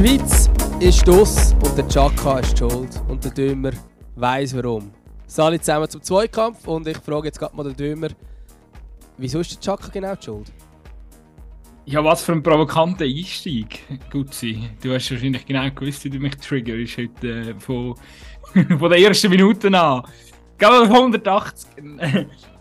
Schweiz ist das und der Chaka ist schuld. Und der Dömer weiß warum. Sali zusammen zum Zweikampf und ich frage jetzt gerade mal den Dömer, wieso ist der Chaka genau die schuld? Ja, was für ein provokanter Einstieg, Gutzi. Du hast wahrscheinlich genau gewusst, wie du mich triggerst heute äh, von, von der ersten Minute an. Auf 180.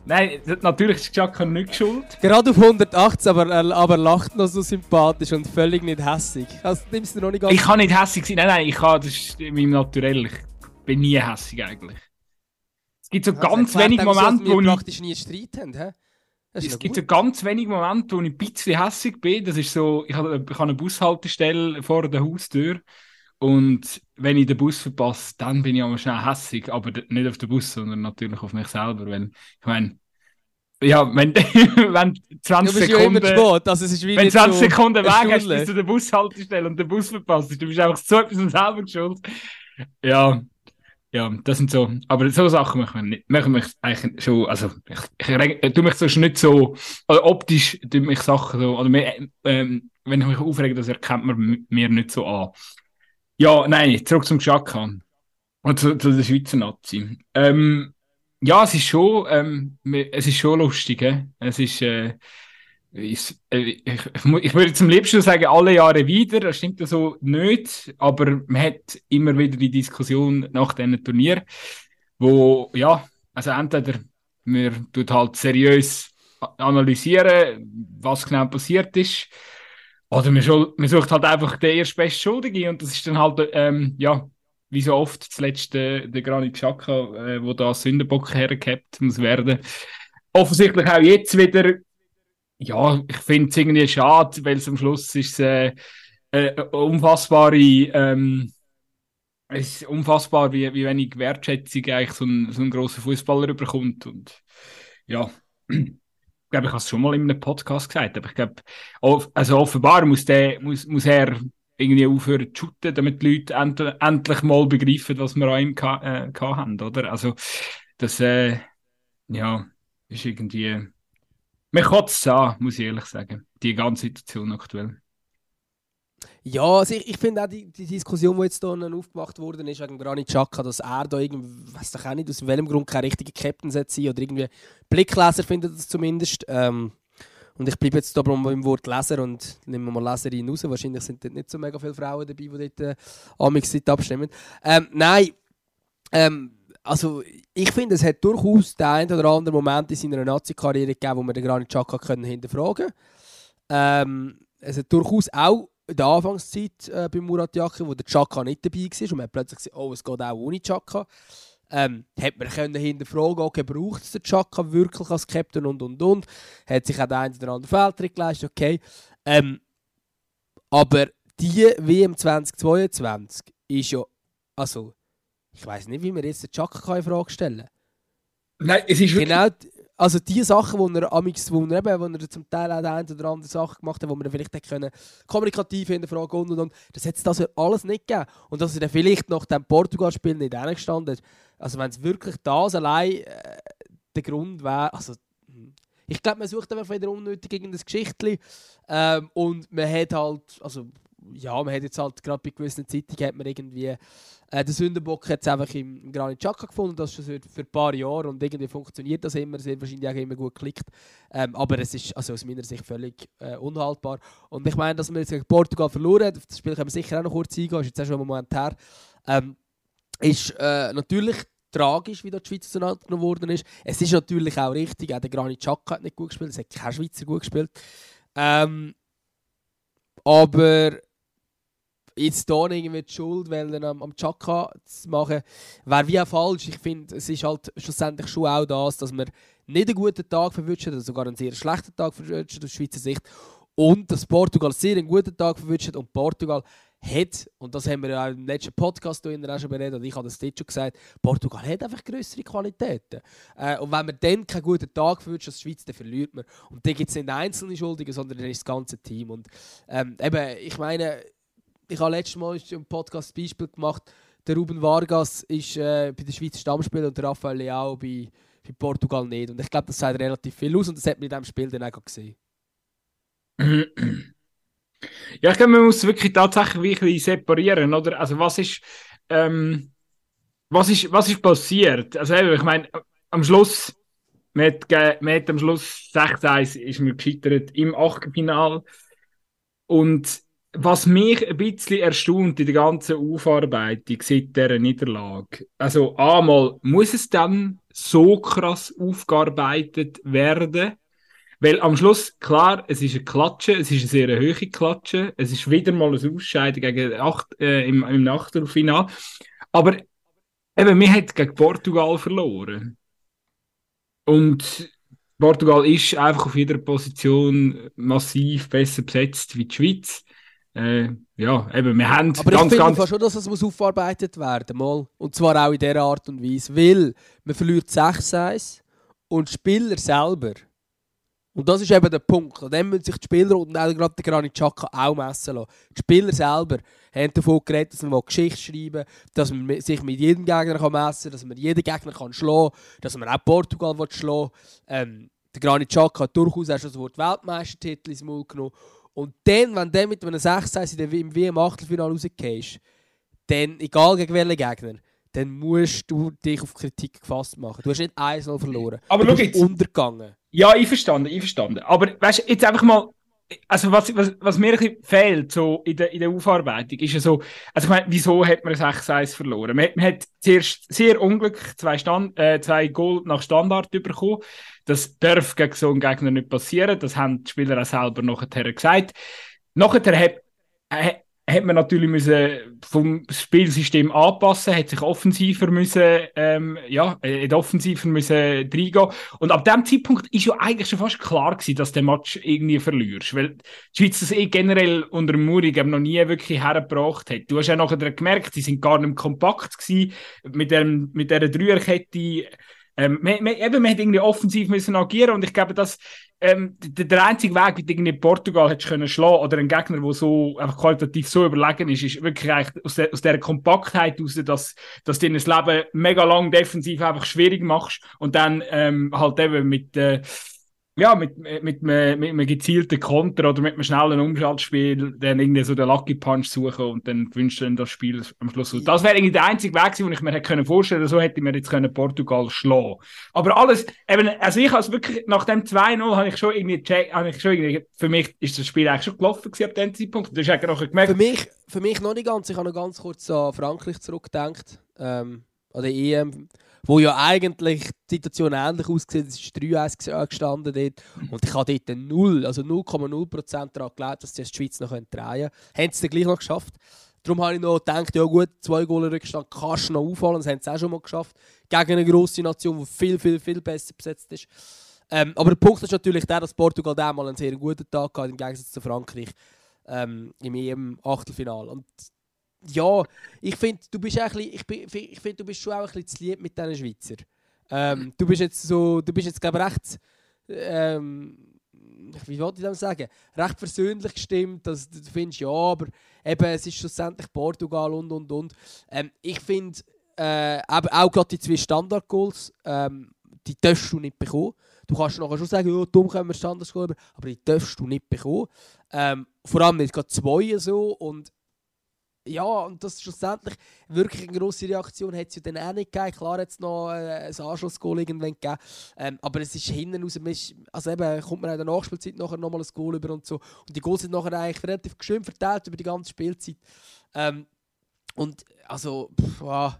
Nein, natürlich ist Chaka nicht schuld. Gerade auf 180, aber er aber lacht noch so sympathisch und völlig nicht hässig. Also nimmst du noch nicht ganz Ich kann nicht hässig sein. Nein, nein, ich kann, das ist in meinem Naturell. Ich bin nie hässig eigentlich. Es gibt so Ja, ganz das erklärt wenige auch, Momente, wir wo ich... praktisch nie Streit haben. Hä? Es gibt gut. so ganz wenige Momente, wo ich ein bisschen hässig bin. Das ist so, ich habe, eine Bushaltestelle vor der Haustür und wenn ich den Bus verpasse, dann bin ich aber schnell hässig, aber nicht auf den Bus, sondern natürlich auf mich selber, weil ich meine, ja, wenn, wenn 20 Du bist ja immer Sekunden, zu spät, also es ist wie wenn nicht 20 so Sekunden Weg hast Stunde. bis zu der Bushaltestelle und den Bus verpasst, du bist einfach so etwas selber schuld. Ja, ja, das sind so, aber so Sachen machen wir machen mich eigentlich schon, also ich, ich reg- äh, tu mich sonst nicht so, also optisch tun mich Sachen so, oder mehr, ähm, wenn ich mich aufrege, das erkennt man mir nicht so an. Ja, nein, zurück zum Xhaka und zu, zu der Schweizer Nazi. Ähm, ja, es ist schon, ähm, es ist schon lustig, hä? es ist, äh, ich, äh, ich, ich, ich würde zum liebsten sagen, alle Jahre wieder, das stimmt ja so nicht, aber man hat immer wieder die Diskussion nach diesen Turnier, wo, ja, also entweder man tut halt seriös analysieren, was genau passiert ist, oder man, man sucht halt einfach den erstbesten Schuldigen und das ist dann halt, ähm, ja, wie so oft zuletzt äh, der Granit Xhaka, äh, wo da Sündenbock hergehabt muss werden. Offensichtlich auch jetzt wieder ja, ich finde es irgendwie schade, weil es am Schluss ist äh, äh, unfassbare, ähm, es ist unfassbar, wie, wie wenig Wertschätzung eigentlich so ein, so ein grosser Fußballer bekommt. Und ja, ich glaube, ich habe es schon mal in einem Podcast gesagt, aber ich glaube, also offenbar muss, der, muss, muss er irgendwie aufhören zu shooten, damit die Leute end endlich mal begreifen, was wir an ihm äh, haben, oder? Also, das, äh, ja, ist irgendwie. Mir kotzt es an, muss ich ehrlich sagen. Die ganze Situation aktuell. Ja, also ich, ich finde auch die, die Diskussion, die jetzt hier aufgemacht worden ist, wegen Granit Xhaka, dass er da irgendwie, weiß doch auch nicht, aus welchem Grund kein richtiger Captain sein oder irgendwie Blickleser findet das zumindest. Ähm, und ich bleibe jetzt da beim Wort Leser und nehmen wir mal Leserin raus. Wahrscheinlich sind dort nicht so mega viele Frauen dabei, die dort äh, amix abstimmen. Ähm, nein, ähm, also ich finde, es hat durchaus den einen oder anderen Moment in seiner Nazi-Karriere gegeben, wo man den Granit Xhaka hinterfragen ähm, Es hat durchaus auch in der Anfangszeit äh, bei Murat Yakin, wo der Xhaka nicht dabei war und man hat plötzlich gesagt, oh, es geht auch ohne Xhaka. Ähm, hat man können hinterfragen, okay, braucht es den Xhaka wirklich als Captain und und und. Hat sich auch der eine oder andere Fehltritt geleistet, okay. Ähm, aber die WM 2022 ist ja, also, ich weiß nicht, wie man jetzt den Xhaka in Frage stellen kann. Nein, es ist wirklich. Genau, also die Sachen, wo er, amix, wo er, wo er zum Teil auch die eine oder andere Sache gemacht hat, wo man vielleicht hätte können, kommunikativ hinterfragen und und und, das hat es das alles nicht gegeben. Und dass er dann vielleicht nach dem Portugal-Spiel nicht hingestanden ist, also wenn es wirklich das allein äh, der Grund wäre, also hm. ich glaube, man sucht einfach wieder unnötig irgendein Geschichtchen ähm, und man hat halt, also ja, man hat jetzt halt gerade bei gewissen Zeitungen hat man irgendwie äh, den Sündenbock jetzt einfach im, Granit Xhaka gefunden, das schon seit für ein paar Jahre und irgendwie funktioniert das immer, sehr wahrscheinlich auch immer gut geklickt. Ähm, aber es ist also aus meiner Sicht völlig äh, unhaltbar. Und ich meine, dass man jetzt gegen Portugal verloren hat, auf das Spiel können wir sicher auch noch kurz eingehen, ist jetzt auch schon einen Moment her, ähm, ist äh, natürlich tragisch, wie da die Schweiz auseinandergenommen worden ist. Es ist natürlich auch richtig, auch der Granit Xhaka hat nicht gut gespielt, es hat kein Schweizer gut gespielt. Ähm, aber jetzt hier irgendwie die Schuld wollen, am, am Chaka zu machen, wäre wie auch falsch. Ich finde, es ist halt schlussendlich schon auch das, dass wir nicht einen guten Tag verwünscht oder sogar einen sehr schlechten Tag verwünscht aus Schweizer Sicht. Und dass Portugal sehr einen guten Tag verwünscht und Portugal hat, und das haben wir ja im letzten Podcast auch schon beredet, und ich habe das dort schon gesagt, Portugal hat einfach größere Qualitäten. Äh, und wenn man dann keinen guten Tag verwünscht als Schweiz, dann verliert man. Und dann gibt es nicht einzelne Schuldige, sondern dann ist das ganze Team. Und ähm, eben, ich meine, ich habe letztes Mal im Podcast ein Beispiel gemacht. Der Ruben Vargas ist äh, bei der Schweiz Stammspieler und der Rafael Leao bei, bei Portugal nicht. Und ich glaube, das sagt relativ viel aus und das hat man in diesem Spiel dann auch gesehen. Ja, ich glaube, man muss wirklich tatsächlich wirklich separieren, oder? Also was ist, ähm, was ist, was ist passiert? Also eben, ich meine, am Schluss, man hat, am Schluss 6-1 ist man gescheitert im Achtelfinale und was mich ein bisschen erstaunt in der ganzen Aufarbeitung seit dieser Niederlage, also einmal, muss es dann so krass aufgearbeitet werden? Weil am Schluss, klar, es ist eine Klatsche, es ist eine sehr hohe Klatsche, es ist wieder mal ein Ausscheiden gegen acht, äh, im, im Achtelfinale. Aber eben, wir haben gegen Portugal verloren. Und Portugal ist einfach auf jeder Position massiv besser besetzt wie die Schweiz. Äh, ja, eben, wir haben Aber ganz, ich finde ganz... schon, dass es muss aufarbeitet werden muss. Und zwar auch in dieser Art und Weise. Weil man verliert 6-1 und die Spieler selber. Und das ist eben der Punkt. An dem müssen sich die Spieler und auch gerade der Granit Xhaka auch messen lassen. Die Spieler selber haben davon geredet, dass man Geschichte schreiben will, dass man sich mit jedem Gegner kann messen kann, dass man jeden Gegner kann schlagen kann, dass man auch Portugal schlagen will. Ähm, der Granit Xhaka hat durchaus auch schon das Wort Weltmeistertitel ins Maul genommen. Und dann, wenn du mit einem 6 im WM-Achtelfinale rausgehst, dann, egal gegen welchen Gegner, dann musst du dich auf Kritik gefasst machen. Du hast nicht 1-0 verloren. Aber du bist jetzt. untergegangen. Ja, ich verstanden, ich verstanden. Aber weißt du, jetzt einfach mal, also was, was, was mir ein bisschen fehlt so in der, in der Aufarbeitung, ist ja so, also ich meine, wieso hat man 6-1 verloren? Man, man, hat zuerst sehr unglücklich zwei, Stand, äh, zwei Goal nach Standard bekommen. Das darf gegen so einen Gegner nicht passieren. Das haben die Spieler auch selber nachher gesagt. Nachher hat, äh, hat man natürlich müssen vom Spielsystem anpassen, hat sich offensiver müssen, ähm, ja, äh, offensiver müssen reingehen. Und ab dem Zeitpunkt ist ja eigentlich schon fast klar gewesen, dass der Match irgendwie verlierst, weil die Schweiz das eh generell unter Murig eben noch nie wirklich hergebracht hat. Du hast ja nachher gemerkt, sie sind gar nicht kompakt gewesen mit dem, mit dieser Dreierkette. Ähm, man, man, eben, man irgendwie offensiv müssen agieren und ich glaube, dass ähm, der, der, einzige Weg, wie du irgendwie Portugal hättest können schlagen oder ein Gegner, der so einfach qualitativ so überlegen ist, ist wirklich aus, der, aus dieser Kompaktheit heraus, dass, dass du das Leben mega lang defensiv einfach schwierig machst und dann ähm, halt eben mit äh, ja, mit, mit, mit, mit einem gezielten Konter oder mit einem schnellen Umschaltspiel dann irgendwie so den Lucky Punch suchen und dann gewünscht dann das Spiel am Schluss. Das wäre irgendwie der einzige Weg gewesen, den ich mir hätte vorstellen können. So hätte ich mir jetzt können Portugal schlagen Aber alles, eben, also ich habe wirklich, nach dem 2-0 habe ich schon irgendwie, check, habe ich schon irgendwie, für mich ist das Spiel eigentlich schon gelaufen gewesen ab dem Zeitpunkt. Hast eigentlich auch gemerkt. Für mich, für mich noch nicht ganz. Ich habe noch ganz kurz an Frankreich zurückgedacht. Ähm, an der EM wo ja eigentlich die Situation ähnlich aussieht. Es ist 3-1 gestanden dort. Und ich habe dort 0, also 0,0% daran geglaubt, dass die Schweiz noch drehen können. Haben sie dann gleich noch geschafft. Darum habe ich noch gedacht, ja gut, zwei Goal Rückstand kannst du noch aufholen. Das haben sie auch schon mal geschafft. Gegen eine grosse Nation, die viel, viel, viel besser besetzt ist. Ähm, aber der Punkt ist natürlich der, dass Portugal damals einen sehr guten Tag hatte, im Gegensatz zu Frankreich ähm, im EM-Achtelfinale. Und ja, ich finde, du bist ein bisschen, ich, ich find, du bist schon auch ein bisschen zu lieb mit diesen Schweizer. Ähm, du bist jetzt so, du bist jetzt glaube recht, ähm, wie wollte ich das sagen, recht versöhnlich gestimmt, dass du findest, ja, aber eben, es ist schlussendlich Portugal und und und. Ähm, ich finde, äh, auch gerade die zwei Standard-Goals, ähm, die darfst du nicht bekommen. Du kannst nachher schon sagen, ja, dumm können wir Standard-Goals, aber die darfst du nicht bekommen. Ähm, vor allem nicht gerade zwei so und ja, und das schlussendlich wirklich eine grosse Reaktion hat es ja dann auch nicht gegeben. Klar hat es noch äh, ein Anschlussgoal irgendwann gegeben, ähm, aber es ist hinten raus, also eben kommt man in der Nachspielzeit nachher nochmal ein Goal über und so. Und die Goals sind nachher eigentlich relativ schön verteilt über die ganze Spielzeit. Ähm, und also, pff, wow,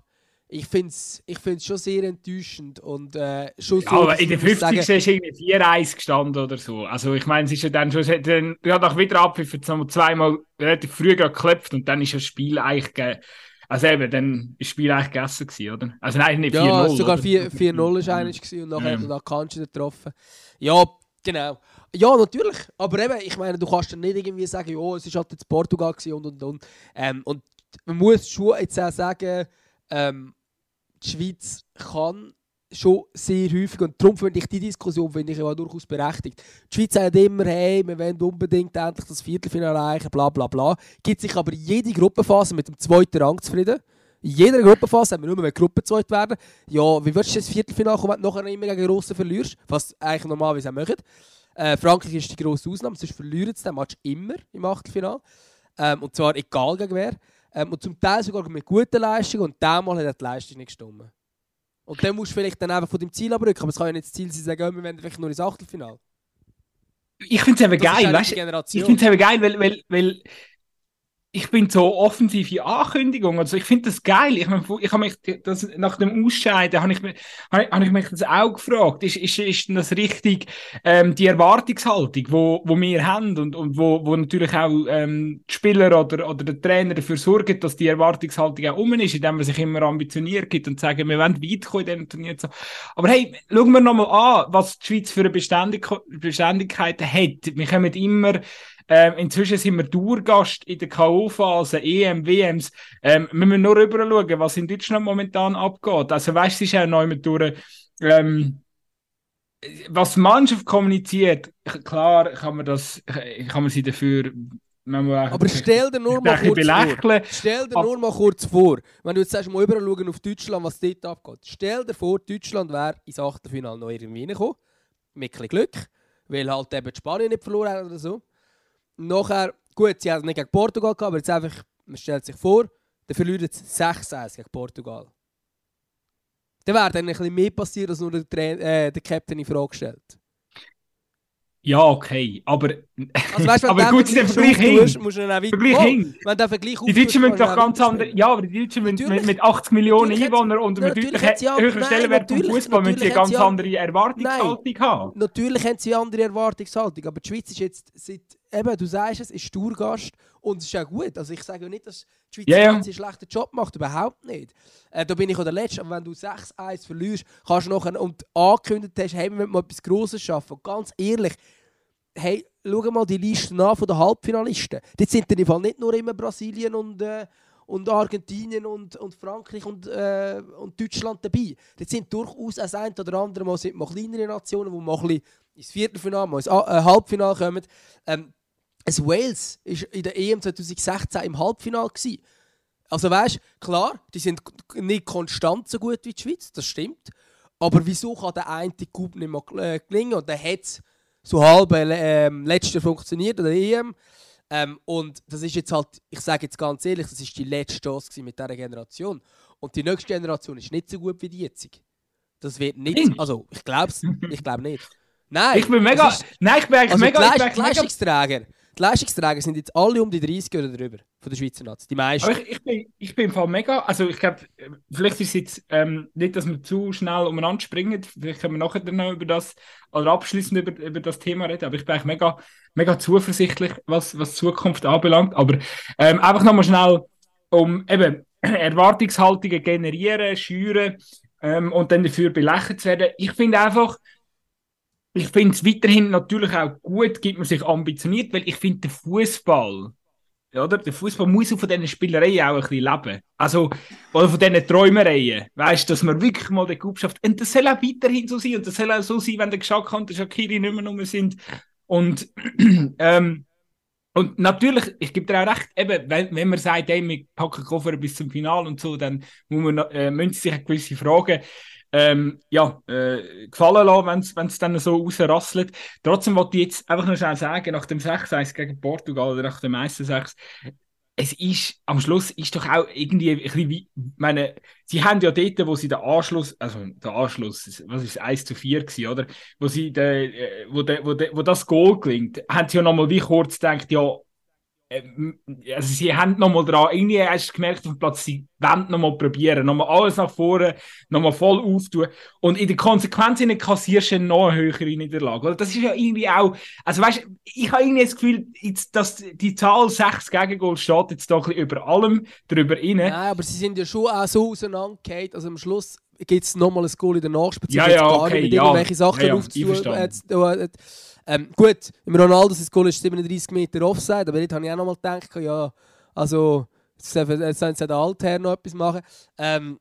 ich finde es ich find's schon sehr enttäuschend. Und, äh, schon ja, so, aber in der 50. Sagen, ist irgendwie 4-1 gestanden oder so. Also ich meine, es ist ja dann schon, dann, ja, nach wieder Abpfiff zweimal relativ früh geklopft und dann ist das Spiel eigentlich ge also eben, dann war das Spiel eigentlich gegessen, gewesen, oder? Also nein, nicht 4-0. Ja, sogar 4-0 war eigentlich und nachher ja. hat er Kanji getroffen. Ja, genau. Ja, natürlich. Aber eben, ich meine, du kannst dann nicht irgendwie sagen, ja, es war halt jetzt Portugal und und und. Ähm, und man muss schon jetzt auch sagen, ähm, die Schweiz kann schon sehr häufig, und darum finde ich die Diskussion finde ich durchaus berechtigt. Die Schweiz sagt immer, hey, wir wollen unbedingt endlich das Viertelfinale erreichen, bla bla bla. Gibt sich aber jede Gruppenphase mit dem zweiten Rang zufrieden. In jeder Gruppenphase haben wir nur, wenn Gruppe zweit werden. Ja, wie würdest du das Viertelfinale kommen, wenn du nachher immer gegen Russen verlierst? Was eigentlich normalerweise auch machen. Äh, Frankreich ist die grosse Ausnahme, sonst verlieren sie den Match immer im Achtelfinale. Ähm, und zwar egal gegen wer. Ähm, und zum Teil sogar mit guten Leistungen und diesmal hat die Leistung nicht gestimmt. Und dann musst du vielleicht dann einfach von deinem Ziel abrücken, aber es kann ja nicht das Ziel sein, sagen, wir wollen vielleicht nur ins Achtelfinale. Ich finde es eben geil, weißt du? Ich finde es eben geil, weil, weil, weil ich bin so offensive Ankündigung. Also ich finde das geil. Ich, mein, ich habe mich das, nach dem Ausscheiden habe ich, habe ich mich das auch gefragt. Ist, ist, ist das richtig ähm, die Erwartungshaltung, wo, wo wir haben und, und wo, wo natürlich auch ähm, die Spieler oder, oder der Trainer dafür sorgen, dass die Erwartungshaltung auch um ist, indem man sich immer ambitioniert gibt und sagen, wir wollen weit kommen in diesem Turnier. Aber hey, schauen wir nochmal an, was die Schweiz für eine Beständig Beständigkeit hat. Wir kommen immer ähm, inzwischen sind wir Tourgast in der K.O.-Phase, EM, WMs. Ähm, wir müssen nur rüber schauen, was in Deutschland momentan abgeht. Also, weißt du, es ist auch neu mit durch. Ähm, was die Mannschaft kommuniziert, klar kann man, das, kann man sie dafür aber stell dir nur mal kurz vor. Stell dir nur mal kurz vor, wenn du jetzt sagst, mal rüber auf Deutschland, was dort abgeht. Stell dir vor, Deutschland wäre ins Achtelfinale noch irgendwie reingekommen. Mit ein Glück, weil halt eben die Spanien nicht verloren haben oder so. Nachher, gut, sie haben nicht gegen Portugal gehabt, aber jetzt einfach, man stellt sich vor, dann verlieren sie 6-1 gegen Portugal. Dann wäre dann ein bisschen mehr passiert, als nur der, äh, der Captain in Frage stellt. Ja, okay, aber, also, weißt, aber gut, der Vergleich hin. Musst, Vergleich oh, hin. Wenn der Vergleich die Deutschen müssen doch ganz andere, ja, aber die Deutschen mit, mit 80 Millionen Einwohnern und einem deutlich höheren Stellenwert vom Fußball müssen sie eine ganz andere Erwartungshaltung nein, haben. Natürlich haben sie eine andere Erwartungshaltung, aber die Schweiz ist jetzt seit, eben, du sagst es, ist Tourgast und es ist auch gut. Also ich sage ja nicht, dass die Schweiz yeah, einen schlechten Job macht, überhaupt nicht. Äh, da bin ich auch der Letzte, aber wenn du 6-1 verlierst, kannst du nachher und angekündigt hast, hey, wir wollen mal etwas Grosses schaffen. Und ganz ehrlich, hey, schau mal die Liste an von den Halbfinalisten. Dort sind in Fall nicht nur immer Brasilien und, äh, und Argentinien und, und Frankreich und, äh, und Deutschland dabei. Dort sind durchaus auch ein oder andere mal, sind mal kleinere Nationen, die mal ins Viertelfinale, mal ins äh, Halbfinale kommen. Ähm, es Wales war in der EM 2016 im Halbfinale. Gewesen. Also weißt du, klar, die sind nicht konstant so gut wie die Schweiz, das stimmt. Aber wieso kann der eine Coup nicht mehr äh, gelingen? Und dann hat es so halb äh, ähm, letzte funktioniert oder EM. Ähm, und das ist jetzt halt, ich sage jetzt ganz ehrlich, das ist die letzte Chance mit dieser Generation. Und die nächste Generation ist nicht so gut wie die jetzige. Das wird nicht, also ich glaube es, ich glaube nicht. Nein. Ich bin mega, ist, nein, ich bin eigentlich also mega, Leist, ich Leistungsträger. Die Leistungsträger sind jetzt alle um die 30 oder drüber von der Schweizer Nazi. Die meisten. Ich, ich, bin, ich bin im Fall mega. Also ich glaube, vielleicht ist es jetzt ähm, nicht, dass wir zu schnell umeinander springen. Vielleicht können wir nachher dann noch über das oder abschließend über, über das Thema reden. Aber ich bin eigentlich mega, mega zuversichtlich, was, was Zukunft anbelangt. Aber ähm, einfach nochmal schnell, um eben Erwartungshaltungen generieren, schüren ähm, und dann dafür belächelt zu werden. Ich finde einfach, ich finde es weiterhin natürlich auch gut, gibt man sich ambitioniert, weil ich finde, der Fußball, oder? Der Fußball muss von diesen Spielereien auch ein bisschen leben. Also, oder von diesen Träumereien. Weißt du, dass man wirklich mal den Club schafft. Und das soll auch weiterhin so sein. Und das soll auch so sein, wenn der Geschak und der Shakiri nicht mehr rum sind. Und, ähm, und natürlich, ich gebe dir auch recht, eben, wenn, wenn man sagt, ey, wir packen Koffer bis zum Finale und so, dann muss man, äh, müssen sich gewisse Fragen ähm, ja, äh, gefallen lassen, wenn es dann so rausrasselt. Trotzdem wollte ich jetzt einfach noch schnell sagen, nach dem 6-1 gegen Portugal oder nach dem 1-6, es ist, am Schluss ist doch auch irgendwie ein bisschen wie, meine, sie haben ja dort, wo sie den Anschluss, also der Anschluss, was ist 1 zu 4 gewesen, oder? Wo sie, de, äh, wo, de, wo, de, wo das Goal gelingt, haben sie ja nochmal wie kurz gedacht, ja, ähm, also sie haben nochmal dran, irgendwie hast du gemerkt auf dem Platz, sie wollen nochmal probieren, nochmal alles nach vorne, nochmal voll auftun und in der Konsequenz kassierst du noch eine höhere Niederlage. Das ist ja irgendwie auch, also weißt du, ich habe irgendwie das Gefühl, dass die Zahl 6 Gegengol steht jetzt doch ein bisschen über allem drüber rein. Nein, aber sie sind ja schon auch so auseinandergefallen, also am Schluss gibt es nochmal ein Goal in der Nachspielzeit, ja, ja, okay, mit ja. irgendwelche Sachen ja, ja, aufzunehmen. Ähm, gut, im Ronaldos Goal ist 37 Meter Offside, aber dort habe ich auch noch mal gedacht, ja, also jetzt sollen sie den Altherr noch etwas machen. Ähm,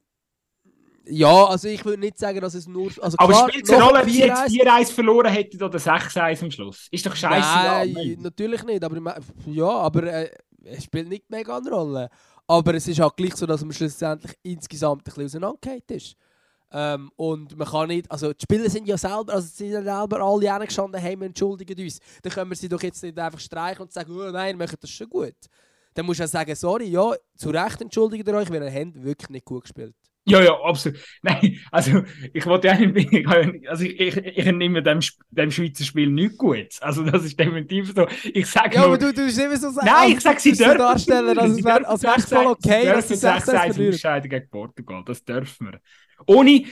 ja, also ich würde nicht sagen, dass es nur. Also aber spielt es eine Rolle, ob sie jetzt 4-1 verloren hätten oder 6-1 am Schluss? Ist doch scheiße. Nein, natürlich nicht. Aber, ja, aber äh, es spielt nicht mega eine Rolle. Aber es ist halt gleich so, dass man schlussendlich insgesamt ein bisschen auseinandergeht ist. Ähm, und man kann nicht, also die Spieler sind ja selber, also sind ja selber alle hergestanden, hey, wir entschuldigen uns. Dann können wir sie doch jetzt nicht einfach streichen und sagen, oh nein, machen das schon gut. Dann muss du ja sagen, sorry, ja, zu Recht entschuldigt ihr euch, weil ihr habt wirklich nicht gut gespielt. Ja, ja, absolut. Nein, also ich wollte ja nicht, also ich, ich, ich nehme dem, dem Schweizer Spiel nicht gut. Also das ist definitiv so. Ich sage Ja, nur, aber du, du bist immer so sagen, Nein, ich sage, sie so dürfen. darstellen, als Sie es wäre als wär's voll 6-1 okay, dass sie dürfen 6 6-1 verlieren. ausscheiden gegen Portugal. Das dürfen wir. Ohne,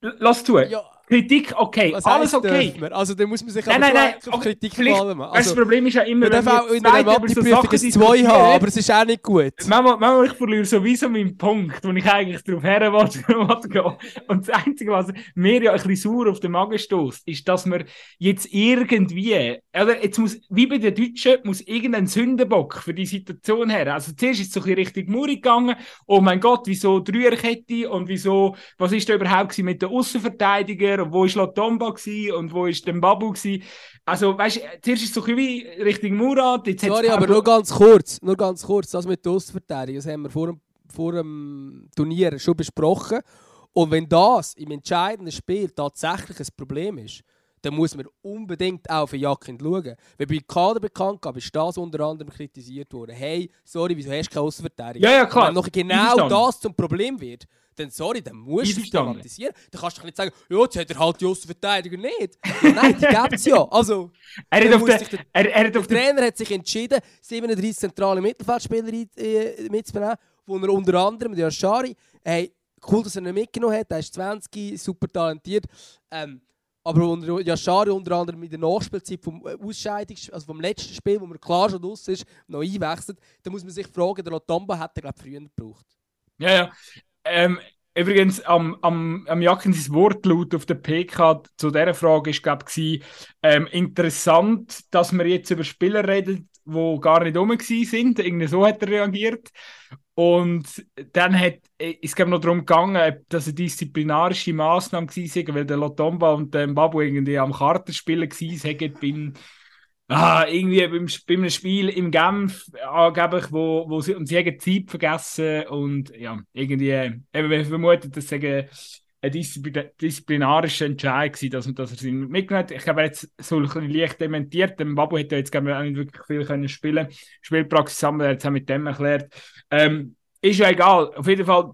lass tun. Ja, Kritik, okay, was alles okay. Also dann muss man sich Nein, nein, nein, auf Kritik vielleicht- fallen. Also, das Problem ist ja immer, man darf wir auch in zwei der so Mathe-Prüfung 2 diskutieren, haben, aber es ist auch nicht gut. Manchmal, manchmal ich verliere sowieso meinen Punkt, wo ich eigentlich darauf her wollte, gehen. Und das Einzige, was mir ja ein bisschen sauer auf den Magen stößt, ist, dass wir jetzt irgendwie, oder jetzt muss, wie bei den Deutschen, muss irgendein Sündenbock für die Situation her. Also zuerst ist es so ein bisschen Richtung Muri gegangen. Oh mein Gott, wieso Dreierkette und wieso, was ist da überhaupt mit den Außenverteidigern und wo ist Latomba und wo ist der Babu gewesen? Also, weißt du, zuerst ist es so ein wie Richtung Murat, jetzt Sorry, aber nur ganz kurz, nur ganz kurz, das mit der Außenverteidigung, das haben wir vor dem, vor dem Turnier schon besprochen. Und wenn das im entscheidenden Spiel tatsächlich ein Problem ist, dann muss man unbedingt auch für Jakin schauen. Weil bei Kader bekannt gab, ist das unter anderem kritisiert worden. Hey, sorry, wieso hast du keine Außenverteidigung? Ja, ja, klar. Wenn noch genau das zum Problem wird, dann sorry, dann musst du thematisieren. Dann kannst du nicht sagen, ja, jetzt hat er halt die Außenverteidiger nicht. Nein, die gibt es ja. Also, Er hat auf der, der er, er hat der auf Trainer hat sich entschieden, 37 zentrale Mittelfeldspieler äh, mitzunehmen, wo er unter anderem, der Schari, hey, cool, dass er ihn mitgenommen hat, er ist 20, super talentiert, ähm, aber unter Yashari unter anderem in der Nachspielzeit vom äh, Ausscheidungs also vom letzten Spiel, wo man klar schon raus ist, noch einwechselt, da muss man sich fragen, der Lotomba hätte er glaube früher gebraucht. Ja, ja. Ähm, übrigens, am, am, am Jacken sein Wortlaut auf der PK zu dieser Frage ist, glaube ich, ähm, interessant, dass wir jetzt über Spieler reden, die gar nicht rum waren. Irgendwie so hat er reagiert. Und dann hat, es noch darum gegangen, ob das eine disziplinarische Massnahme war, weil der Lotomba und der Babu irgendwie am Kartenspielen waren beim Ah, irgendwie beim, beim Spiel im Genf angeblich, wo, wo sie, und sie haben Zeit vergessen und ja, irgendwie, eben, wir vermuten, dass es ein Disziplin disziplinarischer Entscheid dass, dass er sie mitgenommen hat. Ich hat es so ein leicht dementiert. Der Babu ja jetzt glaube nicht wirklich viel können spielen Spielpraxis er hat es auch mit dem erklärt. Ähm, ist ja egal, auf jeden Fall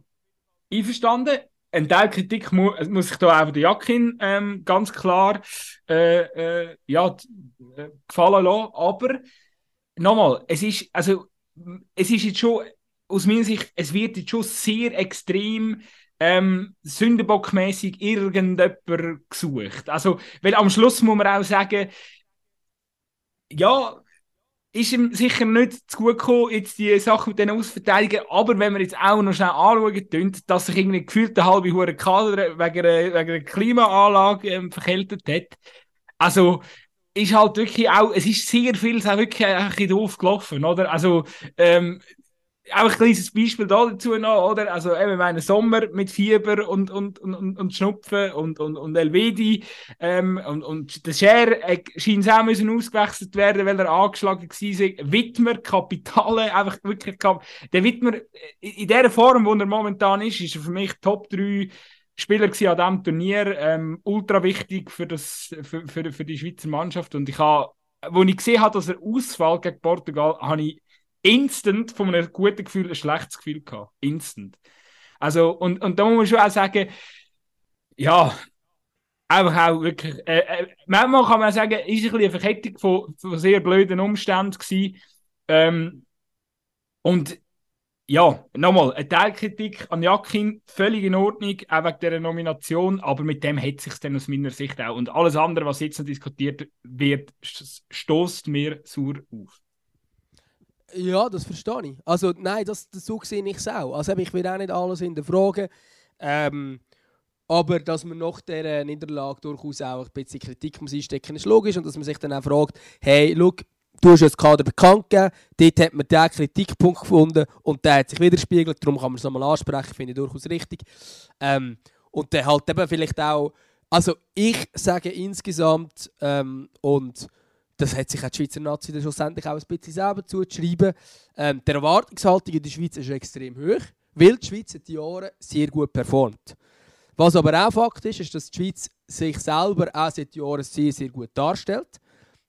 einverstanden. Ein Teil Kritik mu muss ich da auch der Jakin ähm, ganz klar äh, äh, ja, äh, gefallen lassen. Aber nochmal, es ist, also, es ist jetzt schon, aus meiner Sicht, es wird jetzt schon sehr extrem ähm, sündenbockmäßig irgendjemand gesucht. Also, weil am Schluss muss man auch sagen, ja, ist ihm sicher nicht zu gut gekommen, jetzt die Sache mit den Ausverteidigern, aber wenn wir jetzt auch noch schnell anschauen, tönt, dass sich irgendwie gefühlt der halbe Hure Kader wegen einer, wegen einer Klimaanlage ähm, verkältet hat. Also, ist halt wirklich auch, es ist sehr viel auch wirklich ein bisschen doof gelaufen, oder? Also, ähm, auch ein kleines Beispiel da dazu noch, oder? Also, eben, meine Sommer mit Fieber und, und, und, und, Schnupfen und, und, und Elvedi, ähm, und, und der Scher äh, scheint auch müssen ausgewechselt werden, weil er angeschlagen war. Wittmer, Kapitale, einfach wirklich, Kap der Wittmer, in der Form, wo er momentan ist, ist er für mich Top 3 Spieler an diesem Turnier, ähm, ultra wichtig für, das, für, für, für die Schweizer Mannschaft. Und ich habe, wo ich gesehen habe, dass er ausfällt gegen Portugal, habe ich instant von einem guten Gefühl ein schlechtes Gefühl gehabt. Instant. Also, und, und da muss man schon auch sagen, ja, einfach auch wirklich, äh, äh, manchmal kann man sagen, ist ein bisschen eine Verkettung von, von sehr blöden Umständen gewesen. Ähm, und ja, nochmal, eine Teilkritik an Jakin, völlig in Ordnung, auch wegen dieser Nomination, aber mit dem hat sich dann aus meiner Sicht auch. Und alles andere, was jetzt noch diskutiert wird, st- stoßt mir sauer auf. Ja, das verstehe ich. Also nein, das, das so sehe ich es auch. Also ich will auch nicht alles hinterfragen. Ähm, aber dass man nach dieser Niederlage durchaus auch ein bisschen Kritik muss einstecken ist logisch. Und dass man sich dann auch fragt, hey, schau, du hast ja das Kader bekannt gegeben, dort hat man diesen Kritikpunkt gefunden und der hat sich widerspiegelt, darum kann man es nochmal ansprechen, finde ich durchaus richtig. Ähm, und dann halt eben vielleicht auch, also ich sage insgesamt, ähm, und das hat sich auch die Schweizer Nazi dann schlussendlich auch ein bisschen selber zuzuschreiben. Ähm, die Erwartungshaltung in der Schweiz ist extrem hoch, weil die Schweiz seit Jahren sehr gut performt. Was aber auch Fakt ist, ist, dass die Schweiz sich selber auch seit Jahren sehr, sehr gut darstellt.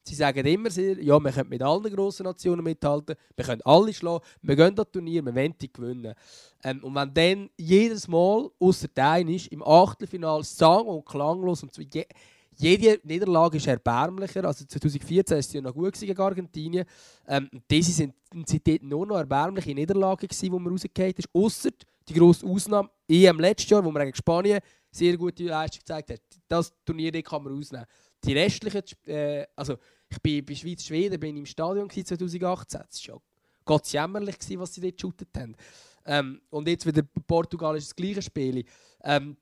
Sie sagen immer sehr, ja, wir können mit allen grossen Nationen mithalten, wir können alle schlagen, wir gehen das Turnier, wir wollen die gewinnen. Ähm, und wenn dann jedes Mal, außer der ist, im Achtelfinale sang- und klanglos und je, jede Niederlage ist erbärmlicher. Also 2014 war es ja noch gut gegen Argentinien. Ähm, diese sind, sind dort nur noch erbärmliche Niederlagen, die man rausgefallen ist. Außer die grosse Ausnahme EM letztes Jahr, wo man gegen Spanien sehr gute Leistung gezeigt hat. Das Turnier kann man ausnehmen. Die restlichen, äh, also ich bin bei Schweiz-Schweden bin im Stadion 2018. Das war ja Gott jämmerlich, was sie dort geshootet haben. Ähm, und jetzt wieder Portugal ist das gleiche Spiel. Ähm,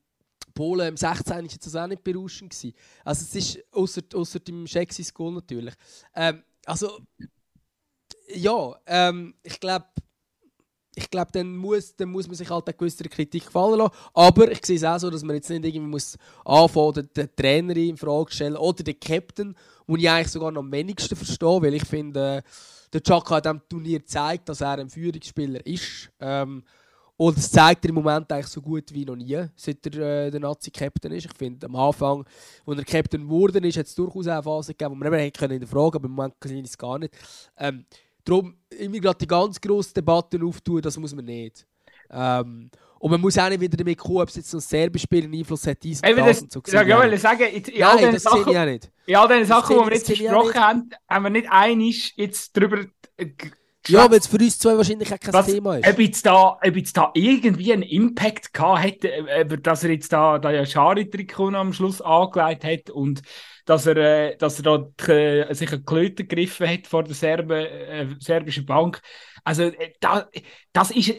Polen im 16 war das auch nicht berauschend. Gewesen. Also es ist außer, außer dem Shexis Goal natürlich. Ähm, also ja, ähm, ich glaube, ich glaube, dann muss, dann muss man sich halt eine gewisse Kritik gefallen lassen. Aber ich sehe es auch so, dass man jetzt nicht irgendwie muss anfangen den Trainer in Frage stellen oder den Captain, den ich eigentlich sogar noch am wenigsten verstehe, weil ich finde, äh, der Chaka hat diesem Turnier gezeigt, dass er ein Führungsspieler ist. Ähm, und das zeigt er im Moment eigentlich so gut wie noch nie, seit er äh, der Nazi-Captain ist. Ich finde, am Anfang, als er Captain geworden ist, hat es durchaus eine Phase gegeben, wo man eben hätte in der Frage, aber im Moment kann ich es gar nicht. Ähm, darum immer gerade die ganz grosse Debatte auftun, das muss man nicht. Ähm, und man muss auch nicht wieder damit kommen, ob es jetzt noch Serbisch-Spiel einen Einfluss hat, dies und das. Und so ja, ich wollte sagen, in, in all den Sachen, ich auch nicht. In all den Sachen, die wir jetzt besprochen haben, haben wir nicht einig jetzt darüber ja, weil es für uns zwei wahrscheinlich auch kein was, Thema ist. Ob jetzt, da, ob jetzt da irgendwie einen Impact gehabt hätte, äh, dass er jetzt da, da ja Schari-Trikot am Schluss angelegt hat und dass er, äh, dass er da die, äh, sich ein Klöte gegriffen hat vor der Serbe, äh, serbischen Bank. Also, äh, da, das ist,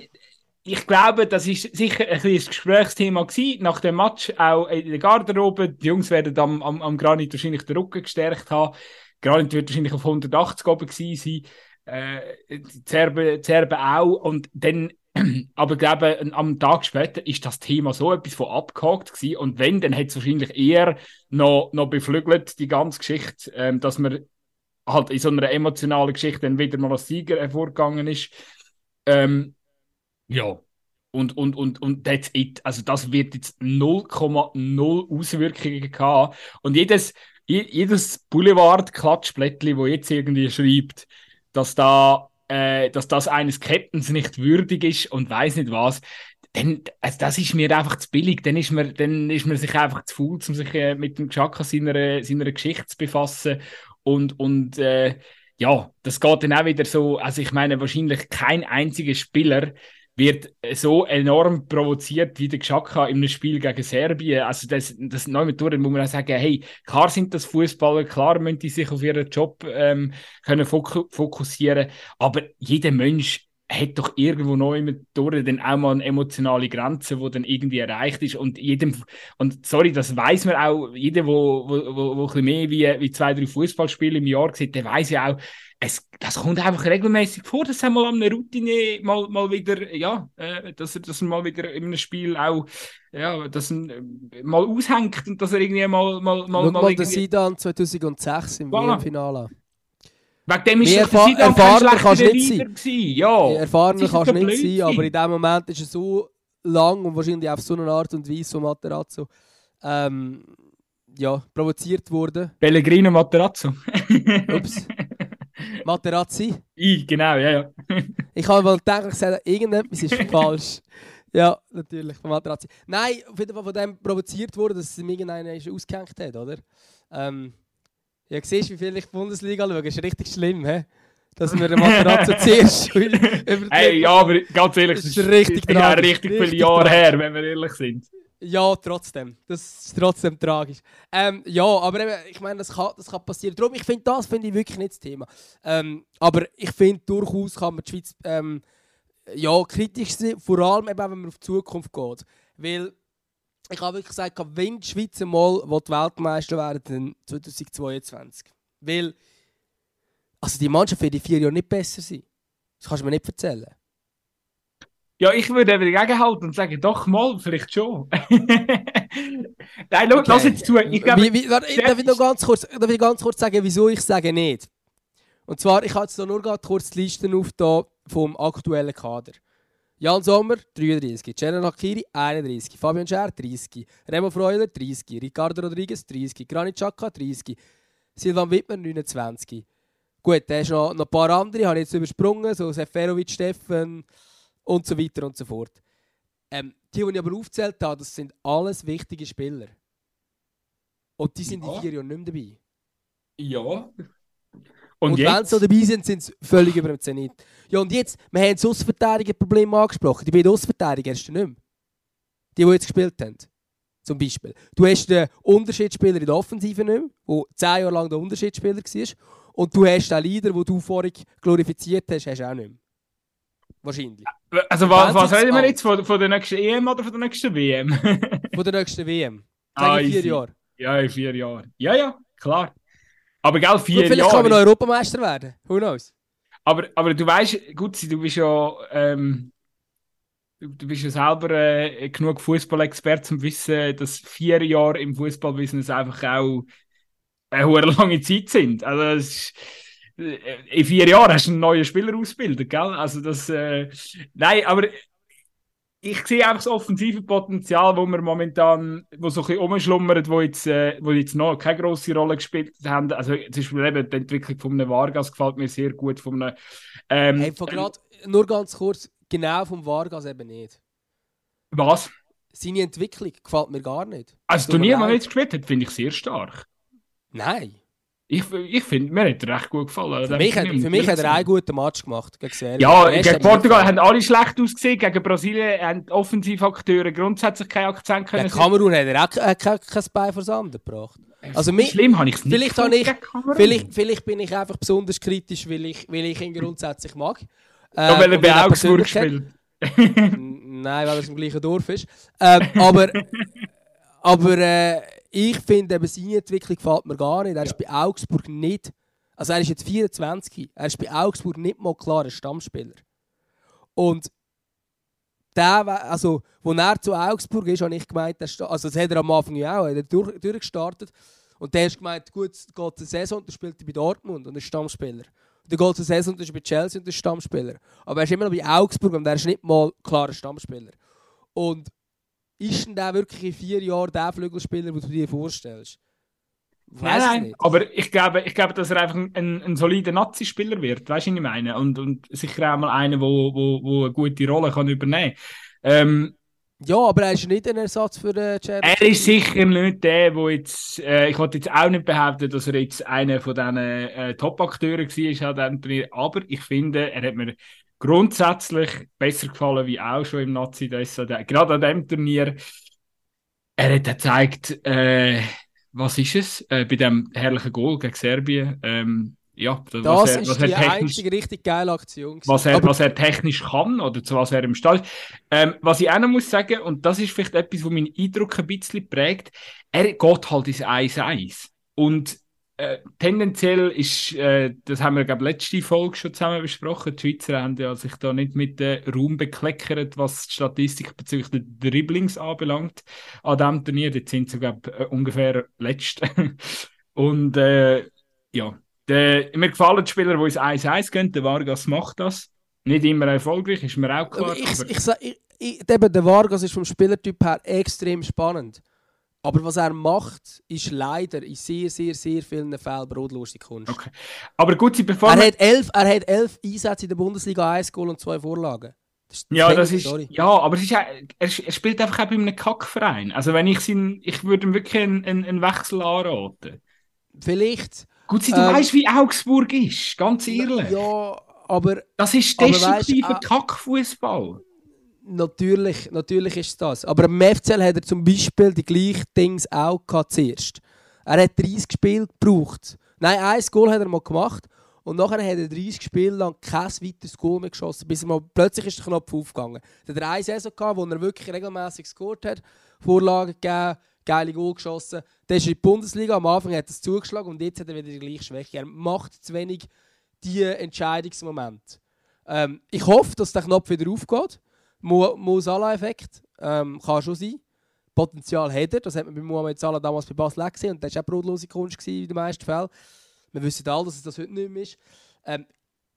ich glaube, das ist sicher ein, ein Gesprächsthema gewesen. Nach dem Match auch in der Garderobe. Die Jungs werden am, am, am Granit wahrscheinlich den Rücken gestärkt haben. Granit wird wahrscheinlich auf 180 oben gewesen sein äh, die auch. Und dann, aber ich glaube, am Tag später ist das Thema so etwas von abgehakt gewesen. Und wenn, dann hat es wahrscheinlich eher noch, noch beflügelt, die ganze Geschichte, ähm, dass man halt in so einer emotionalen Geschichte dann wieder mal als Sieger hervorgegangen ist. Ähm, ja. Und, und, und, und that's it. Also das wird jetzt 0,0 Auswirkungen haben. Und jedes, jedes Boulevard-Klatschblättchen, wo jetzt irgendwie schreibt, dass, da, äh, dass das eines Captains nicht würdig ist und weiß nicht was, dann, also das ist mir einfach zu billig. Dann ist man, dann ist man sich einfach zu faul, um sich äh, mit dem Chaka seiner, seiner Geschichte zu befassen. Und, und äh, ja, das geht dann auch wieder so. Also, ich meine, wahrscheinlich kein einziger Spieler wird so enorm provoziert wie der Xhaka in einem Spiel gegen Serbien. Also das, das neue Methoden muss man auch sagen, hey, klar sind das Fußballer, klar müssen die sich auf ihren Job ähm, können fokussieren, aber jeder Mensch hat doch irgendwo neu mit durch dann auch mal eine emotionale Grenze, die dann irgendwie erreicht ist und jedem und sorry, das weiß man auch, jeder, wo, wo, wo, wo ein bisschen mehr wie, wie zwei, drei Fußballspiele im Jahr sieht, der weiß ja auch, es, das kommt einfach regelmäßig vor, dass er mal an einer Routine mal, mal wieder, ja, äh, dass, er, dass er mal wieder in einem Spiel auch, ja, dass er äh, mal aushängt und dass er irgendwie mal, mal, mal, Schau mal, mal den Sidan 2006 im Voilà. WM-Finale. Wegen dem ist Mehr doch der erfa- Zidane kein erfahrener kannst du nicht gewesen. Ja. Erfahrener kannst du nicht sein, aber in dem Moment ist er so lang und wahrscheinlich auf so eine Art und Weise von Materazzo ähm, ja, provoziert worden. Pellegrino Materazzo. Ups. Materazzi. ich, genau, ja, ja. Ich habe mal gedacht, ich sage, irgendetwas ist falsch. Ja, natürlich, von Materazzi. Nein, auf jeden Fall von dem provoziert worden, dass es ihm irgendeiner ausgehängt hat, oder? Ähm, ja, siehst du, wie viel ich die Bundesliga schaue? Das ist richtig schlimm, he? dass wir den Materazzo zuerst über Hey, ja, aber ganz ehrlich, Das ist richtig ja, tragisch, richtig viele richtig Jahre her, wenn wir ehrlich sind. Ja, trotzdem. Das ist trotzdem tragisch. Ähm, ja, aber eben, ich meine, das kann, das kann passieren. Darum, ich finde, das finde ich wirklich nicht das Thema. Ähm, aber ich finde, durchaus kann man die Schweiz ähm, ja, kritisch sein, vor allem eben, wenn man auf die Zukunft geht. Weil ich habe wirklich gesagt, wenn die Schweiz mal die Weltmeister werden, dann 2022. Weil also die Mannschaft wird in vier Jahren nicht besser sein. Das kannst du mir nicht erzählen. Ja, ich würde eben dagegenhalten und sagen, doch mal, vielleicht schon. Nein, schau, lass jetzt zu. Ich glaube, wie, wie, warte, darf, ich noch ganz kurz, darf ich ganz kurz sagen, wieso ich sage nicht? Und zwar, ich habe jetzt nur gerade kurz die Liste auf da vom aktuellen Kader. Jan Sommer 33, Ceren Hakiri 31, Fabian Scher 30, Remo Freuler 30, Ricardo Rodriguez 30, Granit Xhaka 30, Silvan Wittmer 29. Gut, da ist noch, noch ein paar andere, habe ich jetzt übersprungen, so Seferovic, Steffen und so weiter und so fort. Ähm, die, die ich aber aufgezählt habe, das sind alles wichtige Spieler. Und die sind Ja. in vier Jahren nicht mehr dabei. Ja. Und, Und, wenn sie dabei sind, sind sie völlig über dem Zenit. Ja, und jetzt, wir haben das Außenverteidiger-Problem angesprochen. Die beiden Außenverteidiger hast du nicht mehr. Die, die jetzt gespielt haben. Zum Beispiel. Du hast den Unterschiedsspieler in der Offensive nicht mehr, der zehn Jahre lang der Unterschiedsspieler war. Und du hast den Leader, den du vorhin glorifiziert hast, hast du auch nicht mehr. Wahrscheinlich. Also, was, was reden wir jetzt? Von, von der nächsten EM oder von der nächsten WM? Von der nächsten WM. Ah, ich vier easy. Jahre. ja, in vier Jahren. Ja, ja, klar. Aber gell, vier Gut, vielleicht Jahre. kann man noch Europameister werden. Who knows? Aber, aber du weißt, gut, du bist ja, ähm, du, bist ja selber äh, genug Fußballexperte, um zu wissen, dass vier Jahre im Fußballbusiness einfach auch eine hohe lange Zeit sind. Also, ist, äh, in vier Jahren hast du einen neuen Spieler ausgebildet, gell? Also, das, äh, nein, aber ich sehe einfach das offensive Potenzial, wo wir momentan, wo so ein bisschen rumschlummert, wo jetzt, äh, wo jetzt noch keine grosse Rolle gespielt haben. Also zum Beispiel eben die Entwicklung von einem Vargas gefällt mir sehr gut. Von einem, ähm, Hey, von grad, nur ganz kurz, genau vom Vargas eben nicht. was? Seine Entwicklung gefällt mir gar nicht. Also mir Turnier, das er jetzt gespielt hat, finde ich sehr stark. Nein. Ich, ich finde, mir hat er recht gut gefallen. Für mich, hat, für mich hat er einen guten Match gemacht gegen. Ja, gegen Portugal haben alle schlecht ausgesehen. Gegen Brasilien haben Offensivakteure grundsätzlich keinen Akzent können. Gegen Kamerun hat er auch ke- ke- kein Bein vor Sand gebracht. Also mi- Schlimm habe ich es nicht vielleicht ich-. Vielleicht, vielleicht bin ich einfach besonders kritisch, weil ich, weil ich ihn grundsätzlich mag. Ja, Ähm, weil er und bei Augsburg spielt. Nein, weil er dem gleichen Dorf ist. Ähm, aber aber äh, ich finde, eben seine Entwicklung gefällt mir gar nicht. Er ist bei Augsburg nicht. Also er ist jetzt 24. Er ist bei Augsburg nicht mal klar ein Stammspieler. Und der, also, wo er zu Augsburg ist, habe ich gemeint, also das hat er am Anfang ja auch, er durch, durchgestartet. Und der hat gemeint, gut, geht eine Saison, und dann spielt er bei Dortmund und ist Stammspieler. Und dann geht eine Saison, und ist bei Chelsea und ist Stammspieler. Aber er ist immer noch bei Augsburg und er ist nicht mal klarer Stammspieler. Und ist denn der wirklich in vier Jahren der Flügelspieler, den du dir vorstellst? Nein, Weiss es nein, nicht. aber ich glaube, ich glaube, dass er einfach ein, ein, solider Nazi-Spieler wird, weißt du, was ich meine? Und, und sicher auch mal einer, der wo, wo, wo eine gute Rolle kann übernehmen kann. Ähm, Ja, aber er ist nicht ein Ersatz für äh, Jared er ist sicher nicht der, der jetzt, äh, ich wollte jetzt auch nicht behaupten, dass er jetzt einer von diesen äh, Top-Akteuren war an diesem Turnier, aber ich finde, er hat mir grundsätzlich besser gefallen wie auch schon im nazi -Dress. Gerade an diesem Turnier. Er hat gezeigt, äh, was ist es, äh, bei dem herrlichen Goal gegen Serbien. Ähm, ja, Das was er, ist was er die technisch einzige richtig geile Aktion. was er, was er technisch kann oder zu was er im Stall ist. Ähm, was ich auch noch muss sagen, und das ist vielleicht etwas, was meinen Eindruck ein bisschen prägt, er geht halt ins 1-1. Und äh, tendenziell ist, äh, das haben wir, glaube letzte Folge schon zusammen besprochen, die Schweizer haben ja sich da nicht mit dem Raum bekleckert, was die Statistik bezüglich der Dribblings anbelangt an diesem Turnier. Dort sind sie, glaube äh, ungefähr letzt. Und äh, ja, der, mir gefallen die Spieler, die ins 1-1 gehen. Der Vargas macht das. Nicht immer erfolgreich, ist mir auch klar. Aber ich, aber- ich, ich, ich, der Vargas ist vom Spielertyp her extrem spannend. Aber was er macht, ist leider in sehr, sehr, sehr vielen Fällen brotlustig Kunst. Okay. aber gut, sie bevor Er, hat elf, er hat elf Einsätze in der Bundesliga, ein Goal und zwei Vorlagen. Das ist Ja, das ist, sorry. ja, aber es ist, er, er spielt einfach auch bei einem Kackverein. Also wenn ich ihn, ich würde ihm wirklich einen, einen, einen Wechsel anraten. Vielleicht. Gut, sie, du Ähm, weißt, wie Augsburg ist, ganz ehrlich. Ja, aber Das ist destruktiver weisst, Kackfußball. Natürlich, natürlich ist das. Aber im FCL hat er zum Beispiel die gleichen Dings auch gehabt zuerst. Er hat 30 Spiele gebraucht. Nein, ein Goal hat er mal gemacht. Und nachher hat er 30 Spiele lang kein weiteres Goal mehr geschossen, bis er mal plötzlich ist der Knopf aufgegangen. Dann hat er eine Saison gehabt, wo er wirklich regelmäßig gescored hat, Vorlagen gegeben, geile Goal geschossen. Dann ist er in die Bundesliga, am Anfang hat er es zugeschlagen und jetzt hat er wieder die gleiche Schwäche. Er macht zu wenig die Entscheidungsmomente. Ähm, ich hoffe, dass der Knopf wieder aufgeht. Salah-Effekt ähm, kann schon sein. Potenzial hat er. Das hat man bei Mohamed Salah damals bei Basel gesehen. Und das war auch brotlose Kunst in den meisten Fällen. Wir wissen alle, dass es das heute nicht mehr ist. Ähm,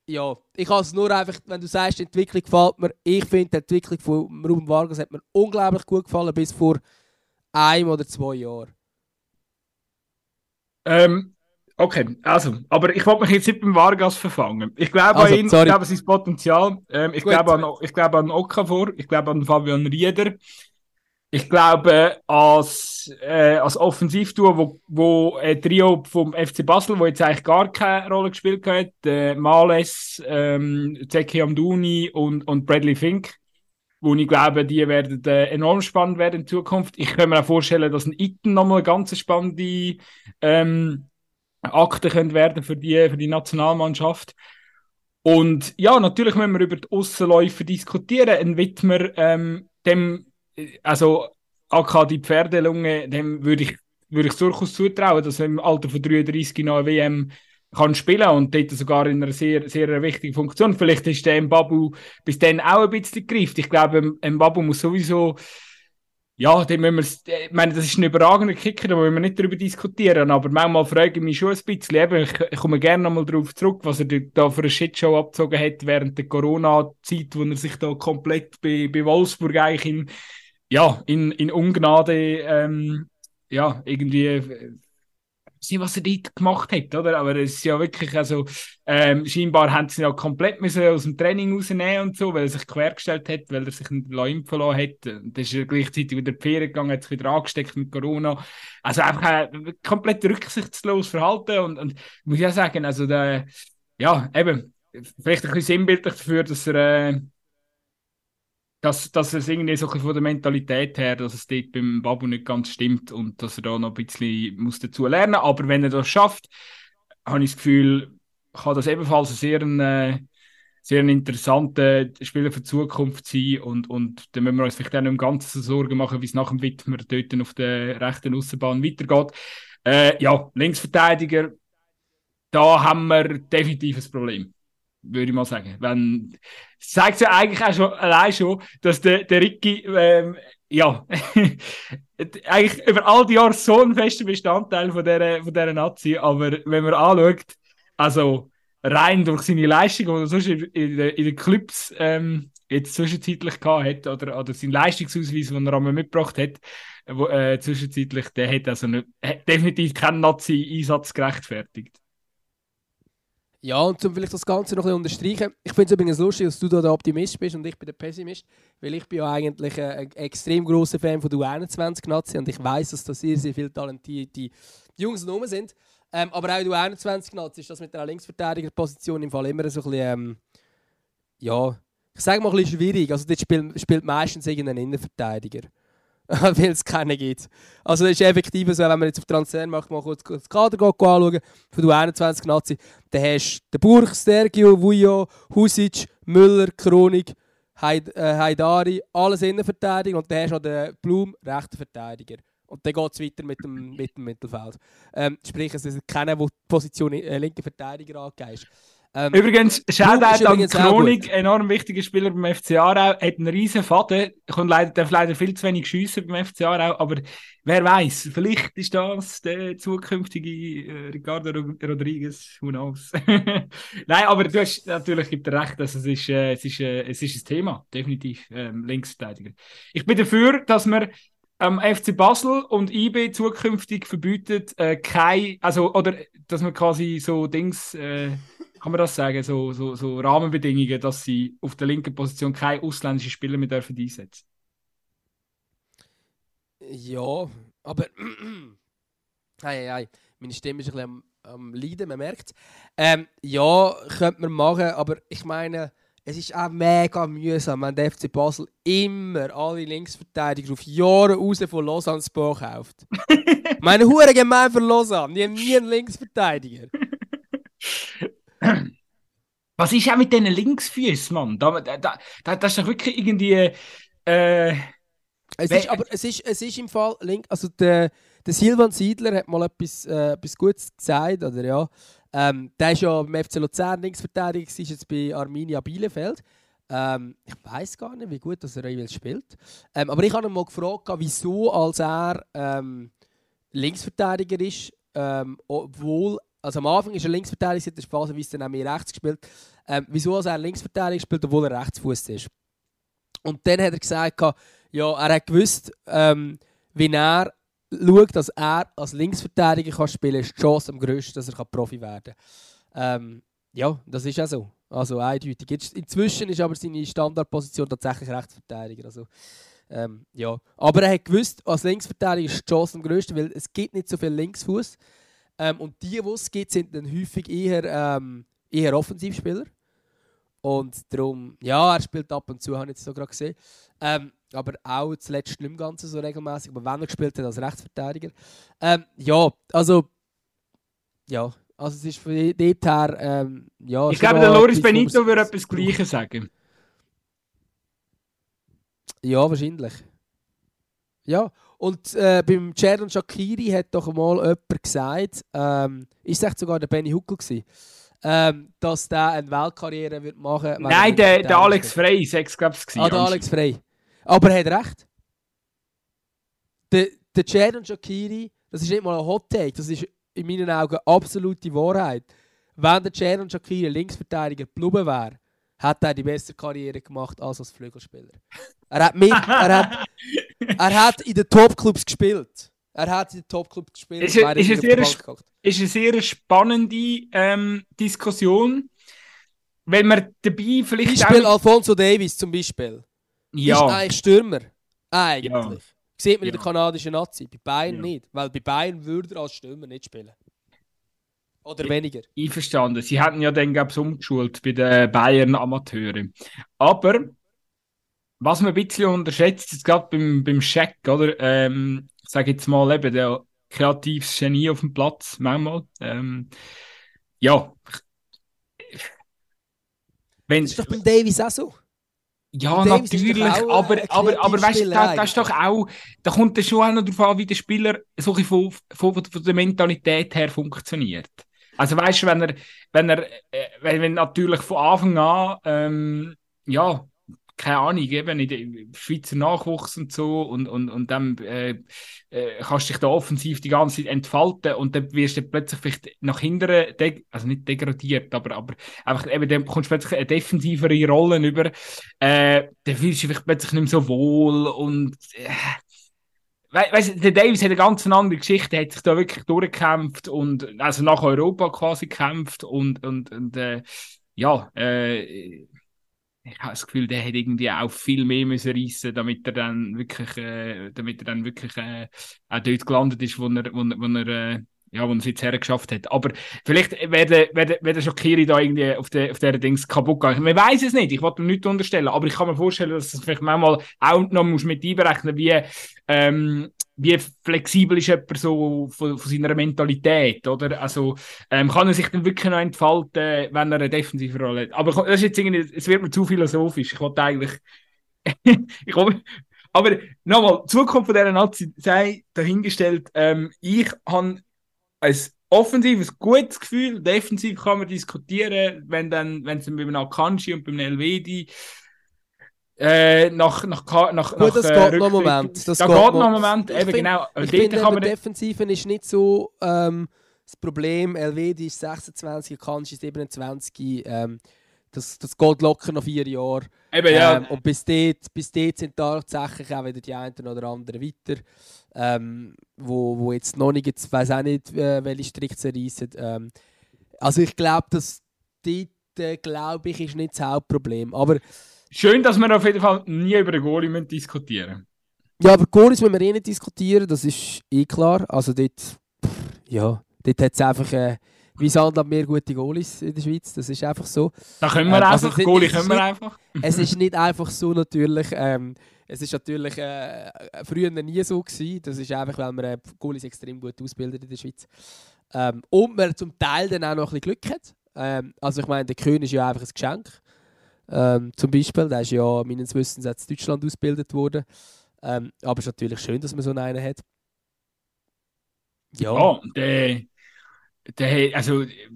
Ja, ich kann es nur einfach, wenn du sagst, die Entwicklung gefällt mir, ich finde, die Entwicklung von Ruben Vargas hat mir unglaublich gut gefallen, bis vor einem oder zwei Jahren. Ähm, okay, also, aber ich wollte mich jetzt nicht beim Vargas verfangen. Ich glaube Also, an ihn, sorry. ich glaube an sein Potenzial. Ähm, ich, Gut. glaube an, ich glaube an Okafor, ich glaube an Fabian Rieder. Ich glaube als, äh, als Offensivtour, wo, wo ein Trio vom FC Basel, wo jetzt eigentlich gar keine Rolle gespielt hat, äh, Males, ähm, Zeki Amdouni und, und Bradley Fink, wo ich glaube, die werden äh, enorm spannend werden in Zukunft. Ich kann mir auch vorstellen, dass ein Iten nochmal eine ganz spannende ähm, Akte könnte werden für die, für die Nationalmannschaft. Und ja, natürlich müssen wir über die Aussenläufer diskutieren. Ein Wittmer, ähm, dem, also AK die Pferdelunge, dem würde ich, würde ich durchaus zutrauen, dass er im Alter von 33 noch eine WM kann spielen und dort sogar in einer sehr, sehr wichtigen Funktion. Vielleicht ist der Mbabu bis dann auch ein bisschen gegriffen. Ich glaube, Mbabu muss sowieso ja, den müssen wir, ich meine, das ist ein überragender Kicker, da wollen wir nicht darüber diskutieren, aber manchmal frage ich mich schon ein bisschen, eben, ich, ich komme gerne nochmal darauf zurück, was er da für eine Shitshow abgezogen hat während der Corona-Zeit, wo er sich da komplett bei, bei Wolfsburg eigentlich in, ja, in, in Ungnade, ähm, ja, irgendwie, äh, weiß was er dort gemacht hat, oder? Aber es ist ja wirklich, also, ähm, scheinbar haben sie ihn ja komplett müssen aus dem Training rausnehmen und so, weil er sich quergestellt hat, weil er sich nicht impfen lassen hat. Dann ist er gleichzeitig wieder die Ferien gegangen, hat sich wieder angesteckt mit Corona. Also einfach ein komplett rücksichtslos Verhalten und, und ich muss ja sagen, also der, ja, eben, vielleicht ein bisschen sinnbildlich dafür, dass er, äh, dass, dass es irgendwie so von der Mentalität her, dass es dort beim Babu nicht ganz stimmt und dass er da noch ein bisschen muss dazu lernen Aber wenn er das schafft, habe ich das Gefühl, kann das ebenfalls ein sehr, äh, sehr interessanter Spieler für die Zukunft sein. Und, und dann müssen wir uns vielleicht auch nicht im Ganzen so Sorgen machen, wie es nach dem Widmer dort auf der rechten Außenbahn weitergeht. Äh, ja, Linksverteidiger, da haben wir definitiv ein Problem würde ich mal sagen. Wenn, zeigt ja eigentlich auch schon, allein schon, dass der, der Ricky, ähm, ja, eigentlich über all die Jahre so ein fester Bestandteil von dieser, von dieser Nazi, aber wenn man anschaut, also rein durch seine Leistung, die er sonst in, den- in den Clubs ähm, jetzt zwischenzeitlich gehabt hat, oder, oder seinen Leistungsausweis, den er einmal mitgebracht hat, wo, äh, zwischenzeitlich, der hat also nicht, hat definitiv keinen Nazi-Einsatz gerechtfertigt. Ja, und um vielleicht das Ganze noch ein bisschen unterstreichen, ich finde es übrigens lustig, dass du da der Optimist bist und ich bin der Pessimist, weil ich bin ja eigentlich ein, ein extrem großer Fan von der U21-Nazi und ich weiß, dass da sehr, sehr viele talentierte Jungs rum sind. Ähm, aber auch in der U21-Nazi ist das mit der Linksverteidigerposition im Fall immer so ein bisschen, ähm, ja, ich sage mal ein bisschen schwierig. Also dort spielt, spielt meistens irgendein Innenverteidiger. weil es keinen gibt. Also das ist effektiv so, wenn man jetzt auf Transfermarkt mal kurz das Kader anschauen, von der 21 Nazi, dann hast du den Burg, Stergio, Vujo, Husic, Müller, Kronig, Haid, äh, Haidari, alles Innenverteidiger und dann hast du noch den Blum, rechter Verteidiger. Und dann geht es weiter mit dem, mit dem Mittelfeld. Ähm, sprich, es ist keiner, der die Position äh, linker Verteidiger angeht. Ähm, Übrigens, Shoutout an gut. enorm wichtiger Spieler beim FC Aarau, hat einen riesen Faden, kann leider, darf leider viel zu wenig schiessen beim FC Aarau, aber wer weiß, vielleicht ist das der zukünftige äh, Ricardo Ro- Rodriguez, who knows. Nein, aber du hast natürlich gibt dir recht, dass es ist, äh, es ist, äh, es ist ein Thema, definitiv, ähm, Linksverteidiger. Ich bin dafür, dass wir ähm, FC Basel und IB zukünftig verbietet, äh, kein, also, oder dass man quasi so Dings, äh, kann man das sagen, so, so, so Rahmenbedingungen, dass sie auf der linken Position keine ausländischen Spieler mehr dürfen einsetzen. Ja, aber. Hey, hey, hey. Meine Stimme ist ein bisschen am, am Leiden, man merkt ähm, Ja, könnte man machen, aber ich meine, es ist auch mega mühsam, wenn der FC Basel immer alle Linksverteidiger auf Jahre raus von Lausanne Spa kauft. meine Hure gemein für Lausanne, die haben nie einen Linksverteidiger. Was ist auch mit diesen Linksfüßen, Mann? Da, da, da, da- das ist doch wirklich irgendwie. Äh, Es ist, aber es ist, es ist im Fall link, also der, der Silvan Siedler hat mal etwas, äh, etwas Gutes gesagt, oder ja. Ähm, der ist ja beim FC Luzern Linksverteidiger, ist jetzt bei Arminia Bielefeld. Ähm, ich weiß gar nicht, wie gut dass er jeweils spielt. Ähm, aber ich habe ihn mal gefragt, wieso als er ähm, Linksverteidiger ist, ähm, obwohl also am Anfang ist er Linksverteidiger, das ist phasenweise dann auch mehr rechts gespielt. Ähm, wieso also er Linksverteidiger spielt, obwohl er Rechtsfuß ist. Und dann hat er gesagt, ja, er hat gewusst, ähm, wie er schaut, dass er als Linksverteidiger kann spielen kann, ist die Chance am grössten, dass er Profi werden kann. Ähm, ja, das ist auch so. Also eindeutig. Jetzt, inzwischen ist aber seine Standardposition tatsächlich Rechtsverteidiger. Also, ähm, ja. Aber er hat gewusst, als Linksverteidiger ist die Chance am grössten, weil es gibt nicht so viel Linksfuß. Ähm, und die, die es gibt, sind dann häufig eher, ähm, eher Offensivspieler. Und darum, ja, er spielt ab und zu, habe ich jetzt so gerade gesehen. Ähm, aber auch zuletzt nicht im Ganzen so regelmäßig. Aber wenn er gespielt hat als Rechtsverteidiger. Ähm, ja, also, ja, also es ist von dort her, ähm, ja. Ich glaube, der Loris Benito würde etwas Gleiches sagen. Ja, wahrscheinlich. Ja, und äh, beim Cerdon Shakiri hat doch mal jemand gesagt, ähm, ist es sogar der Benny Huckel gewesen, ähm, dass der eine Weltkarriere wird machen wird. Nein, der, der Alex Frey, sechs glaube ich. Ah, der Alex Frey. Aber er hat recht. Der, der Cerdon Shakiri, das ist nicht mal ein Hot Take, das ist in meinen Augen absolute Wahrheit. Wenn der Cerdon Shakiri Linksverteidiger geblieben wäre, hat er die bessere Karriere gemacht als als Flügelspieler. Er hat, mit, er hat, er hat in den Topclubs gespielt. Er hat in den Topclubs gespielt. Ist, ist, ist, eine, sehr, ist eine sehr spannende ähm, Diskussion, wenn man dabei vielleicht. Beispiel auch... Alfonso Davis zum Beispiel. Ja. Ist eigentlich Stürmer. Eigentlich. Ja. Sieht man ja. in der kanadischen Nazi. Bei Bayern ja. nicht. Weil bei Bayern würde er als Stürmer nicht spielen. Oder weniger. Einverstanden. Sie hatten ja dann, glaube ich, umgeschult bei den Bayern-Amateuren. Aber, was man ein bisschen unterschätzt, ist gerade beim, beim Scheck, oder? Ähm, ich sage jetzt mal eben, der kreatives Genie auf dem Platz, manchmal. Ähm, ja. Wenn, das ist doch beim Davis auch so. Ja, natürlich, aber, aber, aber weißt du, das, das ist doch auch, da kommt es schon auch noch darauf an, wie der Spieler so von, von, von der Mentalität her funktioniert. Also weißt du, wenn er, wenn er, äh, wenn, wenn natürlich von Anfang an, ähm, ja, keine Ahnung, eben in der Schweizer Nachwuchs und so und, und, und dann äh, äh, kannst dich da offensiv die ganze Zeit entfalten und dann wirst du plötzlich vielleicht nach hinten, also nicht degradiert, aber, aber einfach eben, dann kommst du plötzlich eine defensivere Rolle über, äh, dann fühlst du dich plötzlich nicht mehr so wohl und äh, weißt der Davis hat eine ganz andere Geschichte, er hat sich da wirklich durchgekämpft und also nach Europa quasi gekämpft und, und, und äh, ja, äh, ich habe das Gefühl, der hätte irgendwie auch viel mehr müssen reissen, damit er dann wirklich, äh, damit er dann wirklich äh, auch dort gelandet ist, wo er, wo, wo er äh, ja, wo er es jetzt hergeschafft hat. Aber vielleicht wäre der Schokiri da irgendwie auf der, auf der Dings kaputt gegangen. Man weiß es nicht, ich wollte ihm nichts unterstellen, aber ich kann mir vorstellen, dass es vielleicht manchmal auch noch muss mit einberechnen wie, ähm, wie flexibel ist jemand so von, von seiner Mentalität, oder? Also, ähm, kann er sich dann wirklich noch entfalten, wenn er eine defensive Rolle hat? Aber das ist jetzt irgendwie, es wird mir zu philosophisch. Ich wollte eigentlich, ich hoffe, aber nochmal, Zukunft von dieser Nazi sei dahingestellt, ähm, ich habe ein offensives gutes Gefühl, defensiv kann man diskutieren, wenn dann, wenn es dann beim Akanji und beim Elvedi äh, nach, nach, nach, Gut, nach, das äh, geht noch einen Moment. Das da geht, noch einen Moment, eben find, genau. Ich finde, kann man Defensiven ist nicht so ähm, das Problem. Elvedi ist 26, Akanji ist 27. Ähm, das, das geht locker noch vier Jahre. Eben, ja. Ähm, und bis dort, bis dort sind tatsächlich auch wieder die einen oder anderen weiter, ähm, wo, wo jetzt noch nicht, jetzt weiß auch nicht, äh, welche Striche zerreißen. Ähm, also ich glaube, dass dort, äh, glaube ich, ist nicht das Hauptproblem. Aber Schön, dass wir auf jeden Fall nie über den Goalie diskutieren Ja, aber Goalies müssen wir eh nicht diskutieren, das ist eh klar. Also dort, ja, dort hat es einfach... Äh, wie Sand mehr gute Goalies in der Schweiz, das ist einfach so. Da können wir ähm, also einfach, Goalie können wir einfach. es ist nicht einfach so natürlich, ähm, es ist natürlich äh, früher nie so gewesen, das ist einfach, weil man äh, Goalies extrem gut ausbildet in der Schweiz. Ähm, und man zum Teil dann auch noch ein bisschen Glück hat. Ähm, also ich meine, der König ist ja einfach ein Geschenk. Ähm, zum Beispiel, der ist ja meines Wissens in Deutschland ausgebildet worden. Ähm, aber es ist natürlich schön, dass man so einen hat. Ja, ja der der, also, ich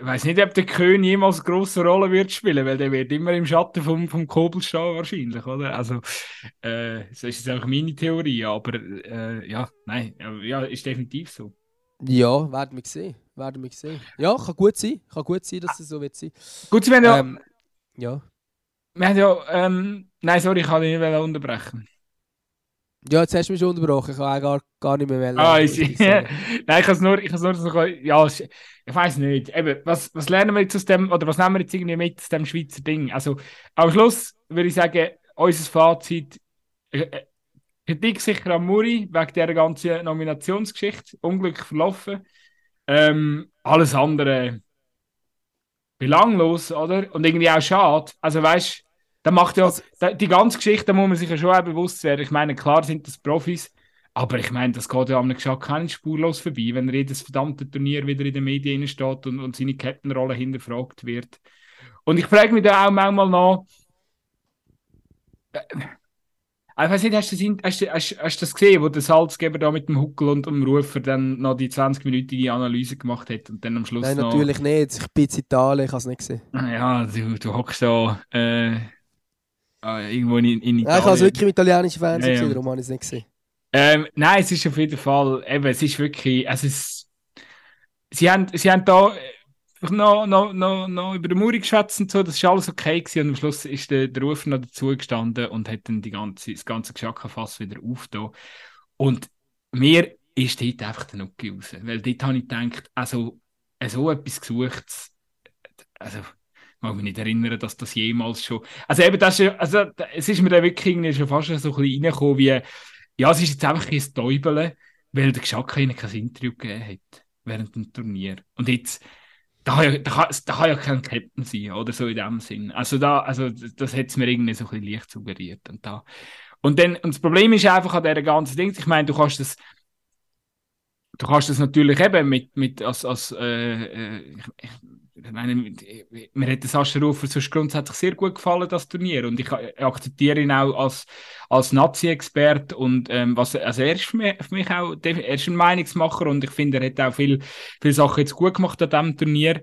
weiß nicht, ob der König jemals eine grosse Rolle wird spielen, weil der wird immer im Schatten vom, vom Kobel stehen wahrscheinlich, oder? Also, äh, das ist jetzt einfach meine Theorie, aber äh, ja, nein, ja, ist definitiv so. Ja, werden wir sehen. Werden wir sehen. Ja, kann gut sein. Kann gut sein, dass es so wird sein. Gut, wir haben ja, Ähm, ja. wir haben ja ähm, nein, sorry, ich kann dich nicht unterbrechen. Ja, jetzt hast du mich schon unterbrochen. Ich kann auch gar, gar nicht mehr wählen. Ah, sagen. Nein, ich kann es nur, ich nur so, ja, ich weiß nicht. Eben, was, was lernen wir jetzt aus dem, oder was nehmen wir jetzt irgendwie mit aus dem Schweizer Ding? Also, am Schluss würde ich sagen, unser Fazit, äh, äh, Kritik sicher an Muri, wegen dieser ganzen Nominationsgeschichte, unglücklich verlaufen. Ähm, alles andere belanglos, oder? Und irgendwie auch schade. Also, weißt du, da macht ja, Also- die ganze Geschichte, da muss man sich ja schon auch bewusst werden. Ich meine, klar sind das Profis, aber ich meine, das geht ja am Geschäft keinen spurlos vorbei, wenn er jedes verdammte Turnier wieder in den Medien steht und, und seine Captain-Rolle hinterfragt wird. Und ich frage mich da auch manchmal noch, äh, ich weiß nicht, hast du, das, hast, du- hast, hast du das gesehen, wo der Salzgeber da mit dem Huckel und dem Rufer dann noch die 20-minütige Analyse gemacht hat und dann am Schluss Nein, noch... natürlich nicht. Ich bin in Italien, ich habe es nicht gesehen. Ja, du, du hockst da äh, äh, irgendwo in, in Nein, ich habe es Italien. wirklich im italienischen Fernsehen Ja, ja. gesehen, darum habe ich es nicht gesehen. Ähm, nein, es ist auf jeden Fall, eben, es ist wirklich, es ist, sie haben, sie haben da äh, noch, noch, noch, noch über den Muri geschwätzt und so, das ist alles okay gewesen und am Schluss ist der, der Rufer noch dazugestanden und hat dann die ganze, das ganze Geschackenfass wieder aufgetan. Und mir ist dort einfach der Nuki raus, weil dort habe ich gedacht, also, so etwas gesucht, also, mag mich nicht erinnern, dass das jemals schon, also eben, das ist, also, es ist mir dann wirklich schon fast so ein bisschen reingekommen, wie, ja, es ist jetzt einfach ein Täubeln, weil der Geschacke ihnen kein Interview gegeben hat während dem Turnier. Und jetzt, da kann ja, da da kann ja kein Captain sein, oder so in dem Sinn. Also da, also das, hat es mir irgendwie so ein bisschen leicht suggeriert. Und, da. und, dann, und das Problem ist einfach an dieser ganzen Ding, ich meine, du kannst das Du kannst das natürlich eben mit, mit als, als äh, äh, ich meine, mir hat Sascha Rufer sonst grundsätzlich sehr gut gefallen, das Turnier. Und ich a- akzeptiere ihn auch als, als Nazi-Expert. Und ähm, was, also er ist für mich, für mich auch, er ist ein Meinungsmacher und ich finde, er hat auch viel, viele Sachen jetzt gut gemacht an diesem Turnier.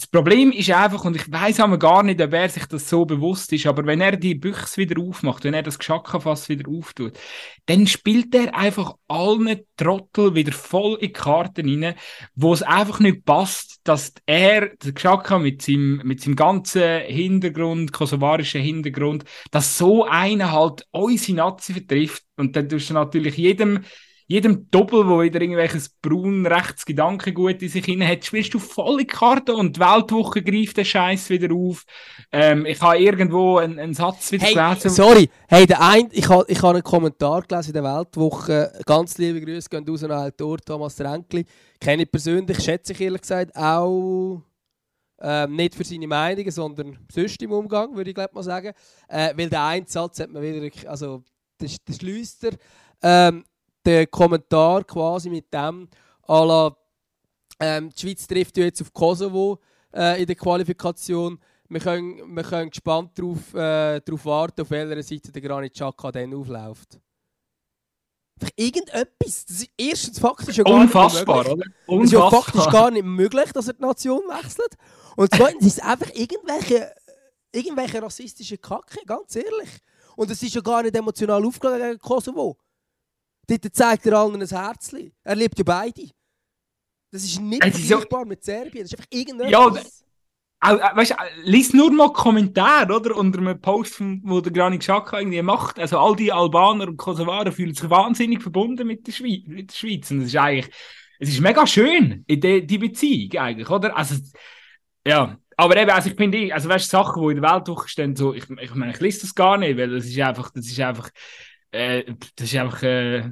Das Problem ist einfach, und ich weiß aber gar nicht, ob er sich das so bewusst ist, aber wenn er die Büchse wieder aufmacht, wenn er das Geschackenfass wieder auftut, dann spielt er einfach allen Trottel wieder voll in die Karten rein, wo es einfach nicht passt, dass er, der Geschacka mit seinem, mit seinem ganzen Hintergrund, kosovarischen Hintergrund, dass so einer halt unsere Nazi vertrifft. Und dann tust du natürlich jedem jedem Doppel, wo wieder irgendwelches braun rechts Gedankengut in sich hinein hat, spielst du volle Karte und die Weltwoche greift den Scheiß wieder auf. Ähm, ich habe irgendwo einen, einen Satz wieder Hey, gelesen. sorry, hey, der ein, ich habe ich ha einen Kommentar gelesen in der Weltwoche. Ganz liebe Grüße gehen raus an Autor Thomas Renkli. Kenne ich persönlich, schätze ich ehrlich gesagt auch ähm, nicht für seine Meinungen, sondern sonst im Umgang, würde ich glaub mal sagen. Äh, weil der eine Satz hat man wieder, also das, das schließt er. Ähm, der Kommentar quasi mit dem, à la, ähm, die Schweiz trifft ja jetzt auf Kosovo äh, in der Qualifikation. Wir können, wir können gespannt darauf äh, warten, auf welcher Seite der Granit Xhaka dann aufläuft. Irgendetwas. Das ist erstens faktisch ja gar Unfassbar, nicht oder? möglich. Es ist ja faktisch Unfassbar. gar nicht möglich, dass er die Nation wechselt. Und zweitens ist es einfach irgendwelche, irgendwelche rassistische Kacke, ganz ehrlich. Und es ist ja gar nicht emotional aufgeladen gegen Kosovo. Dort zeigt er allen ein Herzchen. Er liebt ja beide. Das ist nicht Es ist ja- vergleichbar mit Serbien. Das ist einfach irgendetwas. Ja, Auch, äh, weißt, du, äh, lies nur mal Kommentare, oder? Unter einem Post, vom, wo der Granit Xhaka irgendwie macht. Also all die Albaner und Kosovaren fühlen sich wahnsinnig verbunden mit der, Schweiz, mit der Schweiz. Und es ist eigentlich, es ist mega schön, in die, die Beziehung eigentlich, oder? Also, ja. Aber eben, also ich finde, also weißt du, Sachen, die in der Weltwoche stehen, so, ich, ich meine, ich lese das gar nicht, weil das ist einfach, das ist einfach, äh, das ist einfach, äh,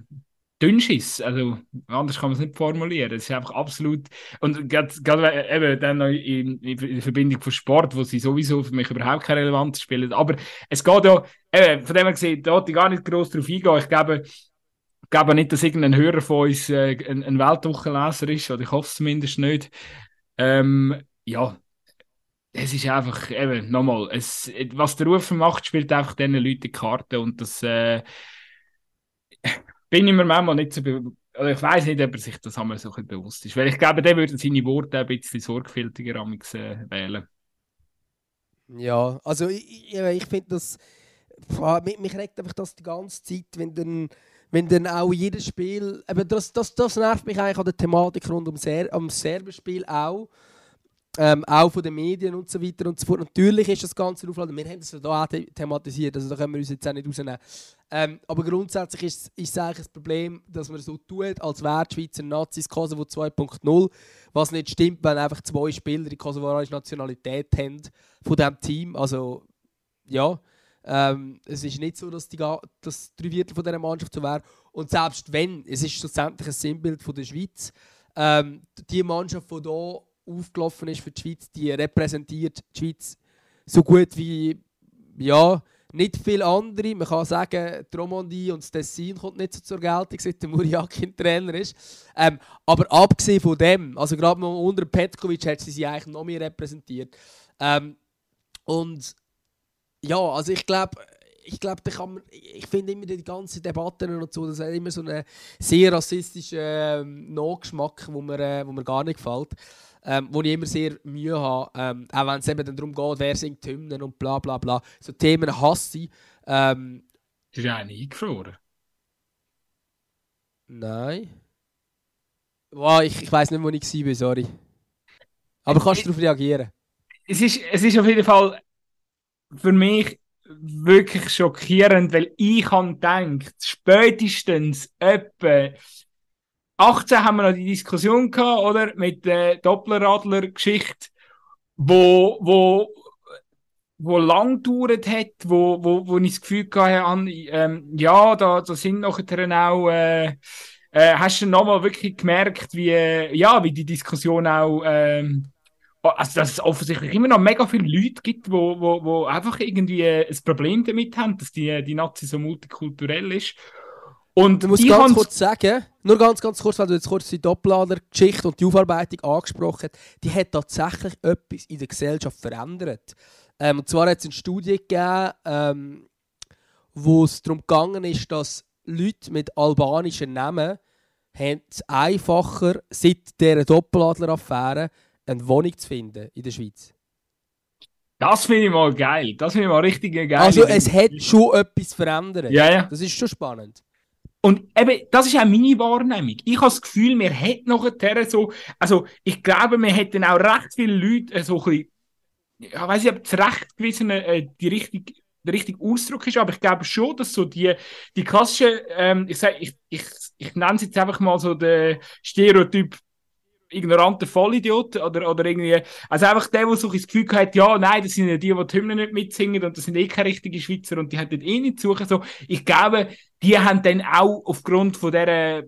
Dünnschiss. Also, anders kann man es nicht formulieren. Es ist einfach absolut, und gerade eben dann noch in, in Verbindung von Sport, wo sie sowieso für mich überhaupt keine Relevanz spielen. Aber es geht ja, eben, von dem her gesehen, da ich gar nicht groß drauf eingehen. Ich glaube, ich glaube nicht, dass irgendein Hörer von uns äh, ein, ein Weltwochenleser ist, oder ich hoffe es zumindest nicht. Ähm, ja, es ist einfach, eben, nochmal, es, was der Rufer macht, spielt einfach diesen Leuten die Karte und das äh, bin ich mir manchmal nicht so be oder ich weiß nicht, ob er sich das einmal so bewusst ist. Weil ich glaube, der würde seine Worte ein bisschen sorgfältiger amix, äh, wählen. Ja, also ich, ich, finde das. Mich, mich regt einfach das die ganze Zeit, wenn dann, wenn dann auch jedes Spiel, eben das, das, das nervt mich eigentlich an der Thematik rund um Ser am Serbenspiel auch, ähm, auch von den Medien und so weiter und so fort. Natürlich ist das Ganze aufladen, wir haben das ja da auch thematisiert, also da können wir uns jetzt auch nicht rausnehmen. Ähm, aber grundsätzlich ist, es eigentlich das Problem, dass man so tut, als wäre die Schweizer Nazis Kosovo 2.0, was nicht stimmt, wenn einfach zwei Spieler die kosovarische Nationalität haben von diesem Team. Also, ja, ähm, es ist nicht so, dass, die, dass drei Viertel von dieser Mannschaft so wäre. Und selbst wenn, es ist schlussendlich ein Sinnbild von der Schweiz. Ähm, die Mannschaft, die hier aufgelaufen ist für die Schweiz, die repräsentiert die Schweiz so gut wie ja, nicht viele andere. Man kann sagen, die Romandie und das Tessin kommt nicht so zur Geltung, seit der Muriakin Trainer ist. Ähm, aber abgesehen von dem, also gerade unter Petkovic hat sie sie eigentlich noch mehr repräsentiert. Ähm, und ja, also ich glaube, ich glaube, ich finde immer die ganzen Debatten und so, das hat immer so einen sehr rassistischen äh, Nachgeschmack, wo mir, äh, wo mir gar nicht gefällt ähm, wo ich immer sehr Mühe habe, ähm, auch wenn es eben darum geht, wer singt Hymnen und bla bla bla. So Themen hasse ich. Ähm, Ist ja eine eingefroren? Nein. Wow, ich, ich weiß nicht, wo ich war, sorry. Aber kannst du darauf reagieren? Es ist, es ist auf jeden Fall für mich wirklich schockierend, weil ich habe gedacht, spätestens etwa 18 haben wir noch die Diskussion gehabt, oder? Mit der Dopplerradler-Geschichte, wo, wo, wo lang gedauert hat, wo, wo, wo ich das Gefühl hatte, ähm, ja, da, da sind nachher auch, äh, äh, hast du nochmal wirklich gemerkt, wie, äh, ja, wie die Diskussion auch, ähm, also dass es offensichtlich immer noch mega viele Leute gibt, wo, wo, wo einfach irgendwie ein Problem damit haben, dass die, die Nazi so multikulturell ist. Und ich muss ganz kurz sagen, nur ganz, ganz kurz, weil du jetzt kurz die Doppelader-Geschichte und die Aufarbeitung angesprochen hast, die hat tatsächlich etwas in der Gesellschaft verändert. Ähm, und zwar hat es eine Studie gegeben, ähm, wo es darum gegangen ist, dass Leute mit albanischen Namen es einfacher seit dieser Doppeladler-Affäre eine Wohnung zu finden in der Schweiz. Das finde ich mal geil. Das finde ich mal richtig geil. Also es hat schon etwas verändert. Ja, ja. Das ist schon spannend. Und eben, das ist auch meine Wahrnehmung. Ich habe das Gefühl, wir hätten nachher so, also ich glaube, wir hätten auch recht viele Leute äh, so ein bisschen, ich weiß nicht, ob das Recht gewissen äh, die richtige der richtige Ausdruck ist, aber ich glaube schon, dass so die, die klassische, ähm, ich, sag, ich, ich, ich nenne es jetzt einfach mal so der Stereotyp ignoranter Vollidiot oder, oder irgendwie, also einfach der, der so das Gefühl hat, ja, nein, das sind ja die, die die Hymnen nicht mitsingen und das sind eh keine richtigen Schweizer und die dort eh nicht suchen. So, ich glaube, die haben dann auch aufgrund von dieser,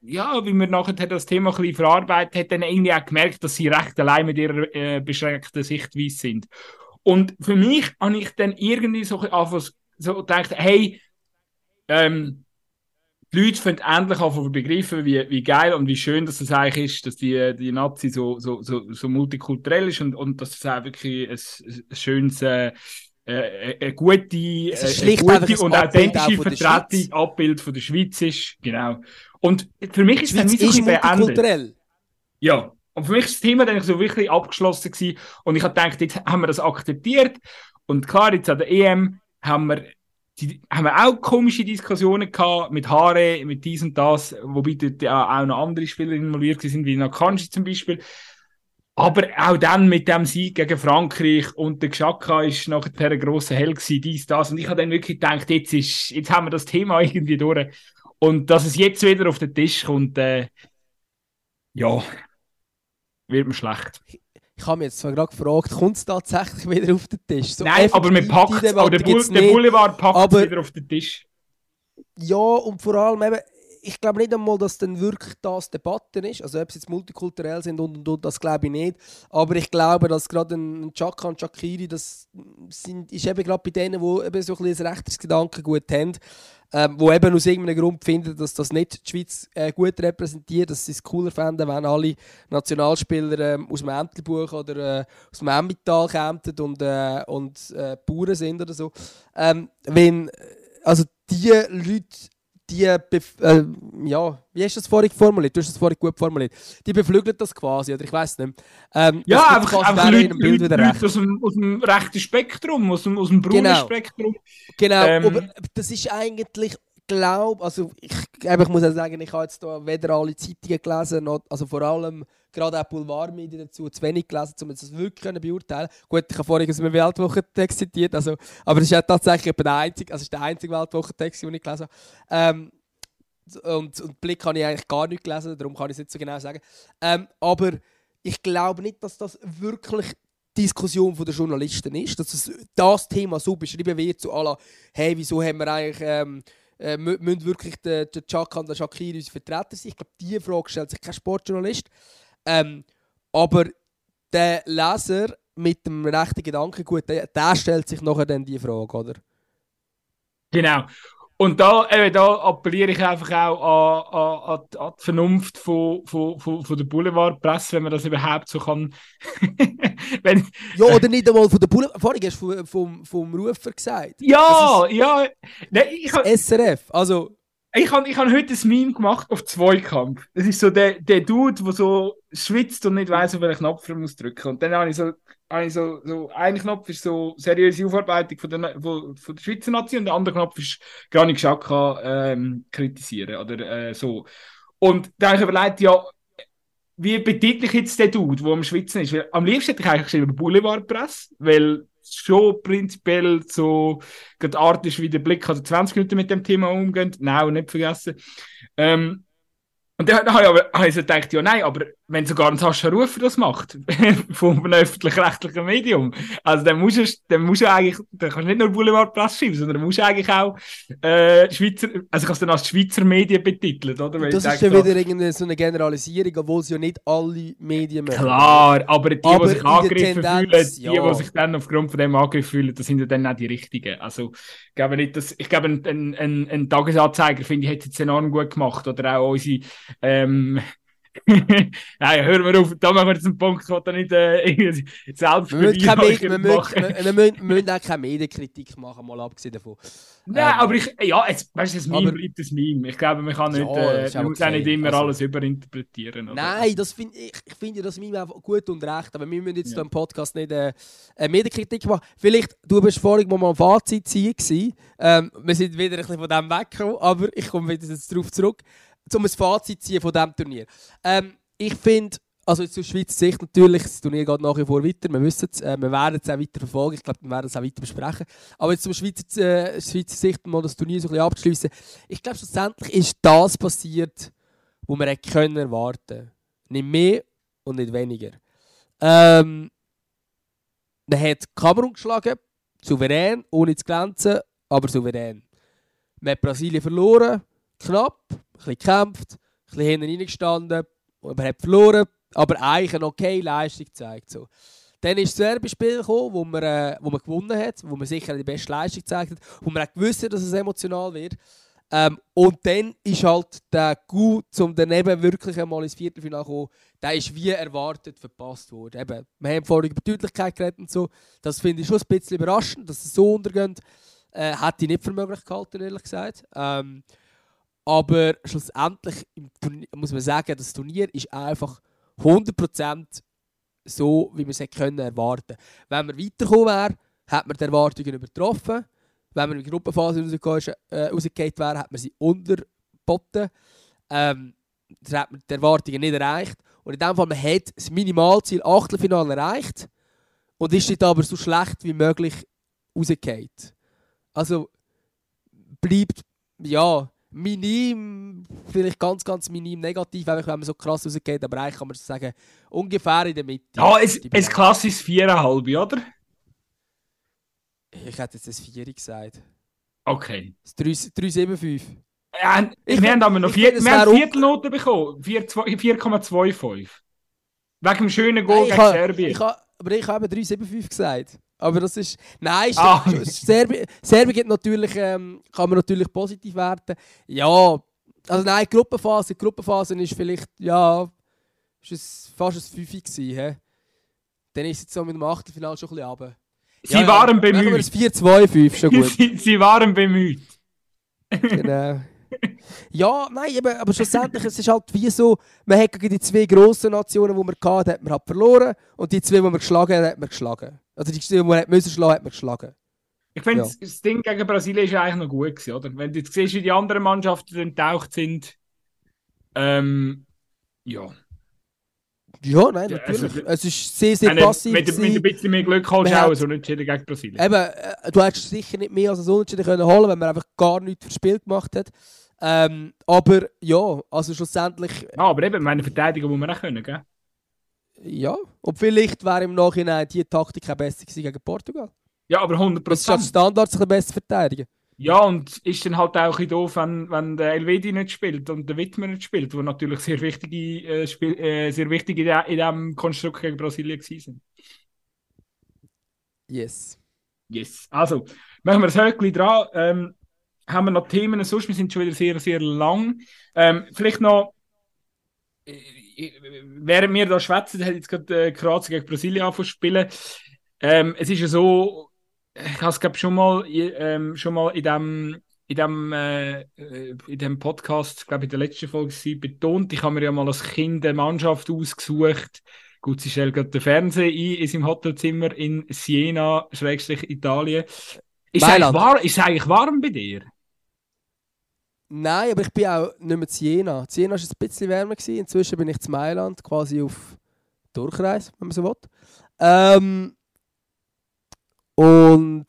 ja, wie man nachher das Thema ein bisschen verarbeitet hat, dann irgendwie auch gemerkt, dass sie recht allein mit ihrer äh, beschränkten Sichtweise sind. Und für mich habe ich dann irgendwie so, so gedacht, hey, ähm, die Leute finden endlich an begreifen, wie, wie geil und wie schön dass es eigentlich ist, dass die, die Nazi so, so, so, so multikulturell ist und, und dass es auch wirklich ein, ein schönes, äh, äh, eine gute, äh, eine gute und authentische Vertretung, Abbild von der Schweiz ist. Genau. Und für mich ist dann nicht so beendet. Ja. Und für mich ist das Thema dann so wirklich abgeschlossen gewesen. Und ich habe gedacht, jetzt haben wir das akzeptiert. Und klar, jetzt an der EM haben wir die haben wir auch komische Diskussionen gehabt mit Haare, mit dies und das, wobei dort auch noch andere Spieler involviert sind, wie Nakanji zum Beispiel. Aber auch dann mit dem Sieg gegen Frankreich und der Geschaka ist nachher ein grosser Hell gewesen, dies, das. Und ich habe dann wirklich gedacht, jetzt, ist, jetzt haben wir das Thema irgendwie durch. Und dass es jetzt wieder auf den Tisch kommt, äh, ja, wird mir schlecht. Ich habe mich jetzt zwar gerade gefragt, kommt es tatsächlich wieder auf den Tisch? So Nein, aber man packt es, der, Bull, der Boulevard packt es wieder auf den Tisch. Ja, und vor allem eben, ich glaube nicht einmal, dass dann wirklich das Debatte ist. Also ob sie jetzt multikulturell sind und, und, und das glaube ich nicht. Aber ich glaube, dass gerade ein Chaka und Shakiri, das sind, ist eben gerade bei denen, die eben so ein bisschen ein rechtes Gedankengut haben, ähm, wo eben aus irgendeinem Grund finden, dass das nicht die Schweiz äh, gut repräsentiert, dass sie es cooler fänden, wenn alle Nationalspieler ähm, aus dem Ämterbuch oder äh, aus dem Emmental kämen und, äh, und äh, Bauern sind oder so. Ähm, wenn, also die Leute die, äh, ja, wie hast du das vorhin formuliert? Du hast das vorhin gut formuliert. Die beflügeln das quasi, oder ich weiß nicht. Ähm, ja, einfach, einfach Leute, Leute, Leute aus, dem, aus dem rechten Spektrum, aus dem, aus dem braunen genau. Spektrum. Genau, ähm, aber das ist eigentlich, glaube, also ich, ich muss auch sagen, ich habe jetzt da weder alle Zeitungen gelesen, noch, also vor allem gerade auch Boulevardmedien dazu zu wenig gelesen, um das wirklich können beurteilen Gut, ich habe vorhin aus einem Weltwochentext zitiert, also, aber es ist ja tatsächlich der einzige, also ist der einzige Weltwochentext, den ich gelesen habe. Ähm, und, und Blick habe ich eigentlich gar nicht gelesen, darum kann ich es nicht so genau sagen. Ähm, aber ich glaube nicht, dass das wirklich Diskussion der Journalisten ist, dass es das Thema so beschrieben wird, so la, hey, wieso haben wir eigentlich, ähm, äh, müssen wirklich der, der Chaka und der Shakir unsere Vertreter sein? Ich glaube, diese Frage stellt sich kein Sportjournalist. Ähm, aber der Leser mit dem rechten Gedankengut, der, der stellt sich nachher dann die Frage, oder? Genau. Und da, eben, da appelliere ich einfach auch an, an, an die Vernunft von, von, von, von der Boulevardpresse, wenn man das überhaupt so kann. wenn, ja, oder nicht einmal von der Boulevard. Vorhin hast du vom, vom, vom Rufer gesagt. Ja, ja. Nein, ich, SRF. Also, ich habe ich hab heute ein Meme gemacht auf Zweikampf. Das ist so der, der Dude, der so schwitzt und nicht weiß, auf welchen Knopf er muss drücken. Und dann habe ich so, habe ich so, so ein Knopf ist so seriöse Aufarbeitung von der, von, von der Schweizer Nation und der andere Knopf ist Granit Xhaka ähm, kritisieren oder äh, so. Und da habe ich überlegt, ja, wie ich jetzt den Dude, der am Schwitzen ist? Weil am liebsten hätte ich eigentlich geschrieben Boulevardpresse, weil schon prinzipiell so gerade Art wie der Blick also 20 Minuten mit dem Thema umgehen. Nein, nicht vergessen. Ähm, und dann, habe ich, aber, habe gedacht, ja nein, aber wenn sogar ein Sascha Rufer das macht, von einem öffentlich-rechtlichen Medium, also dann musst du, dann musst du eigentlich, dann kannst du nicht nur Boulevardpresse schreiben, sondern musst du eigentlich auch äh, Schweizer, also kannst du dann als Schweizer Medien betiteln, oder? Weil das ist ja wieder irgendwie so eine Generalisierung, obwohl es ja nicht alle Medien machen. Klar, aber die, aber die sich angegriffen fühlen, die, ja. die sich dann aufgrund von dem angegriffen fühlen, das sind ja dann auch die richtigen. Also, ich glaube nicht, dass, ich glaube, ein, ein, ein, ein Tagesanzeiger, finde ich, hätte es enorm gut gemacht, oder auch unsere, ähm, Nein, hören wir auf, da machen wir jetzt einen Punkt, wo da nicht äh, selbst wir müssen, wir, müssen, wir, müssen auch keine Medienkritik machen, mal abgesehen davon. Nein, ähm, aber ich, ja, jetzt, weißt du, das Meme aber, bleibt das Meme. Ich glaube, man kann nicht, ja, äh, man muss auch nicht immer also, alles überinterpretieren. Oder? Nein, das find, ich, ich finde das Meme einfach gut und recht, aber wir müssen jetzt ja. im Podcast nicht äh, eine Medienkritik machen. Vielleicht, du bist vorhin mal ein Fazit ziehen ähm, wir sind wieder ein bisschen von dem weggekommen, aber ich komme wieder jetzt darauf zurück um ein Fazit zu ziehen von diesem Turnier. Ähm, ich finde, also jetzt aus Schweizer Sicht natürlich, das Turnier geht nach wie vor weiter, wir wissen es, äh, wir werden es auch weiter verfolgen, ich glaube, wir werden es auch weiter besprechen. Aber jetzt aus Schweizer, äh, Schweizer Sicht mal das Turnier so ein bisschen abzuschließen, ich glaube, schlussendlich ist das passiert, was wir können erwarten Nicht mehr und nicht weniger. Ähm, man hat Kamerun geschlagen, souverän, ohne zu glänzen, aber souverän. Man hat Brasilien verloren, knapp, bisschen gekämpft, ein bisschen hinten reingestanden, man hat verloren, aber eigentlich eine okay Leistung gezeigt. So. Dann ist das gekommen, wo man, äh, wo man gewonnen hat, wo man sicher die beste Leistung gezeigt hat, wo man auch gewusst hat, dass es emotional wird. Ähm, und dann ist halt der Gut, um daneben wirklich einmal ins Viertelfinale zu kommen, der ist wie erwartet verpasst worden. Eben, wir haben vorhin über Deutlichkeit geredet und so. Das finde ich schon ein bisschen überraschend, dass es so untergeht. Äh, hätte ich nicht für möglich gehalten, ehrlich gesagt. Ähm, aber schlussendlich muss man sagen, das Turnier ist einfach 100% so, wie wir es können erwarten Wenn wir weitergekommen wären, hätte man die Erwartungen übertroffen. Wenn wir in die Gruppenphase rausgegangen äh, wären, hat man sie unterboten. Ähm, das hat man die Erwartungen nicht erreicht. Und in dem Fall, man hat das Minimalziel Achtelfinale erreicht und ist nicht aber so schlecht wie möglich rausgekommen. Also bleibt, ja, minim, vielleicht ganz, ganz minim negativ, wenn man so krass rausgeht, aber eigentlich kann man sagen, ungefähr in der Mitte. Ja, es, es klassisches 4,5, oder? Ich hätte jetzt das 4 gesagt. Okay. Das 3,75. Ja, ich, wir haben aber noch vier, wir haben Viertelnoten bekommen, 4,25. Wegen dem schönen Goal gegen Serbien. Ich ha, aber ich habe 3,75 gesagt. Aber das ist. Nein, ah. Serbien, Serbien natürlich, ähm, kann man natürlich positiv werten. Ja, also nein, Gruppenphase, die Gruppenphase ist vielleicht, ja, ist es fast ein 5 gewesen. He? Dann ist es jetzt so mit dem Achtelfinale schon ein bisschen runter. Sie ja, waren ja, bemüht. Das 4-2-5, schon gut. sie, sie waren bemüht. genau. ja, nein, aber, aber schlussendlich es ist halt wie so, man hat gegen die zwei grossen Nationen, die man hatte, hat man halt verloren und die zwei, die man geschlagen hat, hat man geschlagen. Also die, die man müssen schlagen, hat man geschlagen. Ich finde, Ja. das Ding gegen Brasilien ist ja eigentlich noch gut gewesen, oder? Wenn du jetzt siehst, wie die anderen Mannschaften enttaucht sind, ähm, ja. Ja, nein, Ja, natürlich. also- es ist sehr, sehr Wenn, passiv. wenn du mit ein bisschen mehr Glück Man auch so nicht gegen Brasilien. Eben, äh, du hättest sicher nicht mehr als ein Unentschieden können holen wenn man einfach gar nichts fürs Spiel gemacht hat. Ähm, aber ja, also schlussendlich, Ja, aber eben, meine Verteidigung muss man auch können, gell? Ja. Und vielleicht wäre im Nachhinein die Taktik auch besser gewesen gegen Portugal. Ja, aber 100 Das ist als Standard sich besser verteidigen. Ja, und ist dann halt auch ein doof, wenn, wenn der Elvedi nicht spielt und der Wittmer nicht spielt, wo natürlich sehr wichtige, äh, Spiel, äh, sehr wichtig in, diesem Konstrukt gegen Brasilien waren. Yes. Yes. Also, machen wir das Höckli dran. Ähm, haben wir noch Themen sonst? Wir sind schon wieder sehr, sehr lang. Ähm, vielleicht noch, während wir da schwätzen, hat jetzt gerade äh, Kroatien gegen Brasilien angefangen zu spielen. Ähm, es ist ja so, ich habe es glaube schon mal, ähm, schon mal in dem, in dem, äh, in dem Podcast, glaube in der letzten Folge betont, ich habe mir ja mal als Kind eine Mannschaft ausgesucht. Gut, sie stellt gerade den Fernseher ein in seinem Hotelzimmer in Siena, Schrägstrich Italien. Ist es, eigentlich ist eigentlich warm bei dir? Nein, aber ich bin auch nicht mehr zu Jena. Zu Jena war es ein bisschen wärmer. Gewesen. Inzwischen bin ich zu Mailand, quasi auf Durchreise, wenn man so will. Ähm, und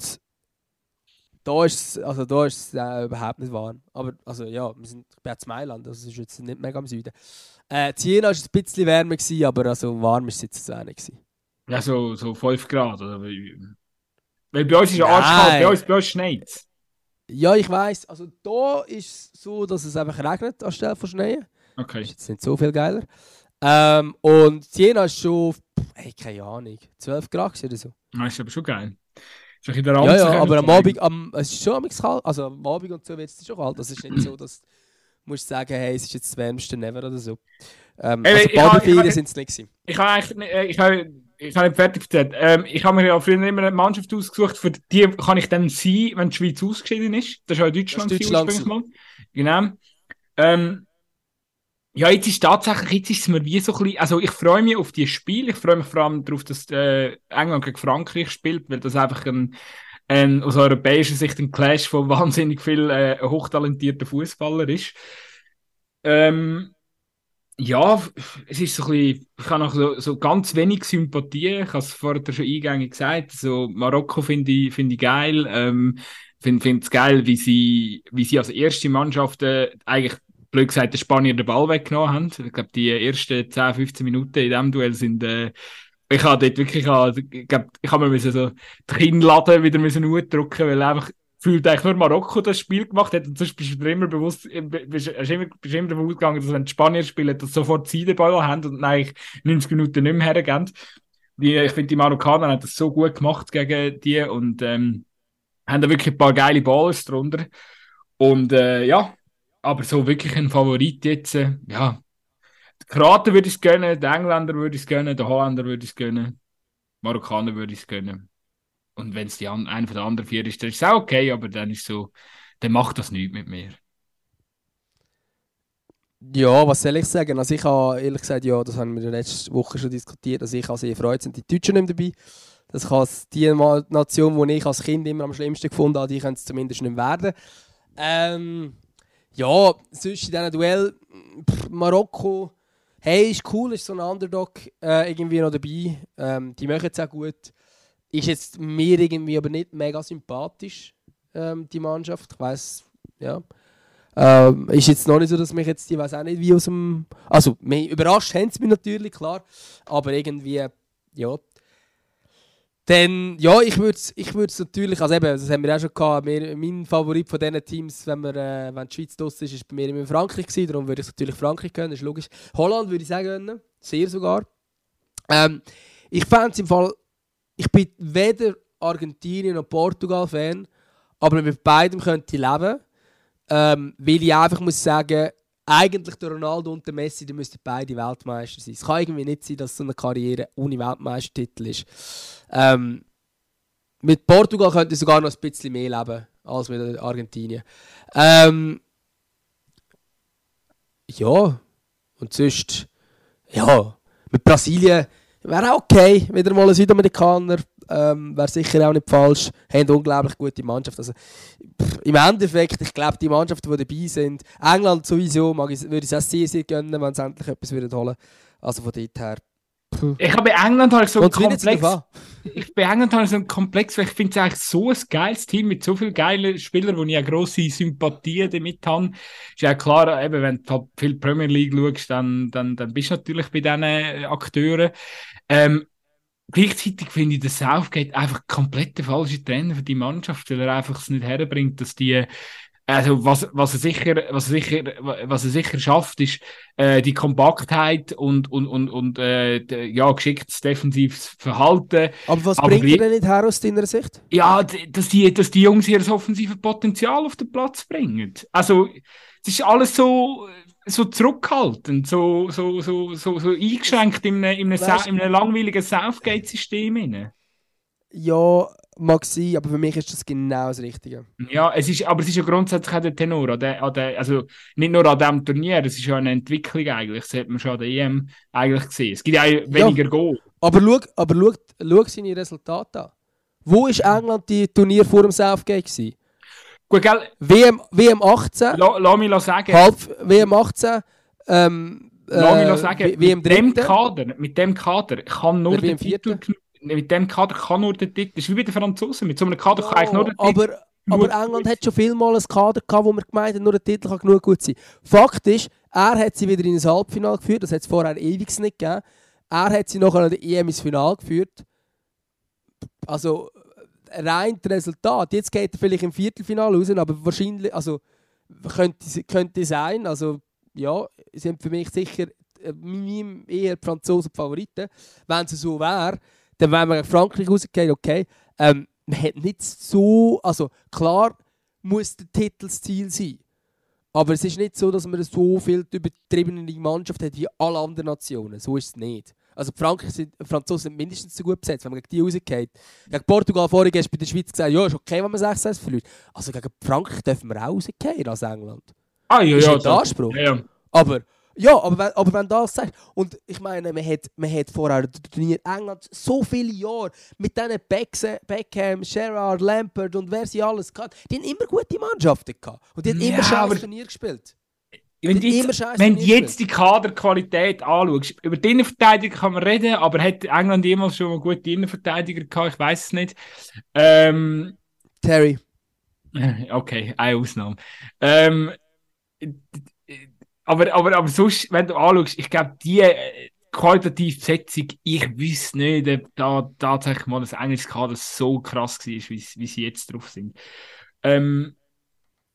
da ist es, also da ist es äh, überhaupt nicht warm. Aber also ja, wir sind, ich bin zu Mailand, also es ist jetzt nicht mega am Süden. Äh, zu Jena war es ein bisschen wärmer, gewesen, aber also warm ist es jetzt auch nicht. Gewesen. Ja, so, so 5 Grad. Oder? Weil bei uns ist ja Nein. arschkalt, bei uns, bei uns schneit es. Ja, ich weiß. Also da ist es so, dass es einfach regnet anstelle von Schnee. Okay. Ist jetzt nicht so viel geiler. Ähm, und Siena ist schon, hey, keine Ahnung, 12 Grad oder so. Das ist aber schon geil. Ist bisschen der Ja, Ramse ja, können aber am. Abend, am, es ist schon am kalt, also am Abend und so wird es schon kalt. Das ist nicht so, dass du musst sagen, hey, es ist jetzt das wärmste never oder so. Ähm, Ey, also Badeferien sind es nicht gewesen. Ich habe eigentlich nicht- äh, ich habe, ich habe nicht fertig erzählt. Ähm, ich habe mir ja früher immer eine Mannschaft ausgesucht, für die kann ich dann sein, wenn die Schweiz ausgeschieden ist. Das war ja Deutschland, Das ist Deutschland ursprünglich mal. Genau. Ähm, ja, jetzt ist tatsächlich, jetzt ist es mir wie so ein bisschen, also ich freue mich auf die Spiele, ich freue mich vor allem darauf, dass äh, England gegen Frankreich spielt, weil das einfach ein, ein aus europäischer Sicht ein Clash von wahnsinnig vielen äh, hochtalentierten Fußballer ist. Ähm, ja, es ist so ein bisschen, ich habe noch so, so ganz wenig Sympathie. Ich habe es vorher schon eingängig gesagt. So, Marokko finde ich, finde ich geil. Ähm, finde es geil, wie sie, wie sie als erste Mannschaft äh, eigentlich, blöd gesagt, den Spanier den Ball weggenommen haben. Ich glaube, die ersten 10, 15 Minuten in diesem Duell sind, äh, ich habe dort wirklich, ich habe, ich habe mir so die Kinnladen wieder müssen weil einfach gefühlt eigentlich nur Marokko das Spiel gemacht hat und sonst bist du immer bewusst, bist, immer, bist immer davon ausgegangen, dass wenn die Spanier spielen, dass sofort sie den Ball haben und eigentlich 90 Minuten nicht mehr hergeben. Ich finde, die Marokkaner haben das so gut gemacht gegen die und ähm, haben da wirklich ein paar geile Ballers drunter. Und äh, ja, aber so wirklich ein Favorit jetzt, äh, ja. Die Kroaten würde ich es gönnen, die Engländer würde ich es gönnen, die Holländer würde ich es gönnen, Marokkaner würde ich es gönnen. Und wenn es einer von den anderen vier ist, dann ist es auch okay, aber dann ist so, dann macht das nichts mit mir. Ja, was soll ich sagen? Also ich habe ehrlich gesagt, ja, das haben wir letzte Woche schon diskutiert, also ich habe sehr erfreut, sind die Deutschen nicht mehr dabei. Das kann die Nation, die ich als Kind immer am schlimmsten gefunden habe, die können es zumindest nicht werden. Ähm, ja, sonst in diesem Duell, pff, Marokko, hey, ist cool, ist so ein Underdog äh, irgendwie noch dabei. Ähm, die machen es auch gut. Ist jetzt mir irgendwie aber nicht mega sympathisch, ähm, die Mannschaft. Ich weiß, ja. Ähm, ist jetzt noch nicht so, dass mich jetzt, ich weiß auch nicht, wie aus dem. Also, überrascht haben sie mich natürlich, klar. Aber irgendwie, ja. Dann, ja, ich würde es ich würd's natürlich, also eben, das haben wir auch schon gehabt, mir, mein Favorit von diesen Teams, wenn, wir, äh, wenn die Schweiz draussen ist, ist bei mir immer Frankreich gewesen, darum würde ich natürlich Frankreich gönnen, ist logisch. Holland würde ich sagen sehr sogar. Ähm, ich fände es im Fall, ich bin weder Argentinien noch Portugal-Fan, aber mit beidem könnte ich leben. Ähm, weil ich einfach muss sagen, eigentlich der Ronaldo und der Messi, die müssten beide Weltmeister sein. Es kann irgendwie nicht sein, dass so eine Karriere ohne Weltmeistertitel ist. Ähm, mit Portugal könnte ich sogar noch ein bisschen mehr leben als mit Argentinien. Ähm, ja, und sonst, ja, mit Brasilien wäre auch okay, wieder mal ein Südamerikaner. ähm, wäre sicher auch nicht falsch. Haben unglaublich gute Mannschaft. Also, pff, Im Endeffekt, ich glaube, die Mannschaften, die dabei sind, England sowieso, mag ich, würde ich es auch sehr, sehr gönnen, wenn sie endlich etwas würden holen Also von dort her. Ich habe bei England halt so zu komplex. Ich bei England ich so einen Komplex, weil ich finde es eigentlich so ein geiles Team mit so vielen geilen Spielern, wo ich eine grosse Sympathie damit habe. Ist ja klar, eben, wenn du halt viel Premier League schaust, dann, dann, dann bist du natürlich bei diesen Akteuren. Ähm, gleichzeitig finde ich, der Southgate einfach komplett der falsche Trainer für die Mannschaft, weil er einfach es nicht herbringt, dass die also was, was, er sicher, was, er sicher, was er sicher schafft, ist äh, die Kompaktheit und, und, und, und äh, ja, geschicktes defensives Verhalten. Aber was Aber bringt er denn nicht her aus deiner Sicht? Ja, dass die, dass die Jungs ihr offensive Potenzial auf den Platz bringen. Also, es ist alles so, so zurückhaltend, so, so, so, so, so eingeschränkt in einem, in einem, Weißt- in einem langweiligen Southgate-System. Ja, mag sein, aber für mich ist das genau das Richtige. Ja, es ist, aber es ist ja grundsätzlich auch der Tenor. An der, an der, also nicht nur an diesem Turnier, es ist ja eine Entwicklung eigentlich. Das hat man schon an der EM eigentlich gesehen. Es gibt ja auch weniger Goal. Aber schau, aber schau, schau seine Resultate an. Wo war England die Turnier vor dem Southgate? Gewesen? Gut, gell, WM, WM 18, la, lass mich sagen, halb WM 18, ähm, lass mich äh, sagen WM mit dem 3. Kader, mit dem Kader kann nur der WM Titel, mit dem Kader kann nur der Titel, das ist wie bei den Franzosen, mit so einem Kader kann eigentlich nur der Titel. aber, aber England hat schon viel mal ein Kader gehabt, wo man gemeint hat, nur der Titel kann genug gut sein. Fakt ist, er hat sie wieder in ein Halbfinale geführt, das hat es vorher ewig nicht gegeben. Er hat sie nachher an der EM ins Finale geführt. Also rein das Resultat. Jetzt geht er vielleicht im Viertelfinale raus, aber wahrscheinlich, also könnte, könnte sein, also ja, sind für mich sicher äh, eher die Franzosen die Favoriten. Wenn es so wäre, dann wären wir gegen Frankreich rausgehen, okay. Ähm, man hat nicht so, also klar muss der Titel das Ziel sein. Aber es ist nicht so, dass man so viel übertriebene Mannschaft hat wie alle anderen Nationen. So ist es nicht. Also die, Frankreich sind, die Franzosen sind mindestens so gut besetzt, wenn man gegen die rausgeht. Gegen Portugal vorhin hast du bei der Schweiz gesagt, ja, ist okay, wenn man 6-1 verliert. Also gegen Frankreich dürfen wir auch rausgehen als England. Ah, ja, ist ja, das- Anspruch. ja, ja. Aber, ja, aber wenn, aber wenn du das sagst, und ich meine, man hat, man hat vorher Turnier England so viele Jahre mit diesen Becks- Beckham, Gerrard, Lampard und wer sie alles gehabt, die haben immer gute Mannschaften gehabt. Und die haben Ja, immer scheiß aber- Turnier gespielt. Wenn du jetzt, wenn jetzt die Kaderqualität anschaust, über die Innenverteidiger kann man reden, aber hat England jemals schon mal gute Innenverteidiger gehabt? Ich weiß es nicht. Ähm, Terry. okay, eine Ausnahme. Ähm, aber, aber, aber sonst, wenn du anschaust, ich glaube, die äh, qualitative Besetzung, ich wüsste nicht, ob da tatsächlich mal das englische Kader so krass war, wie, sie jetzt drauf sind. Ähm,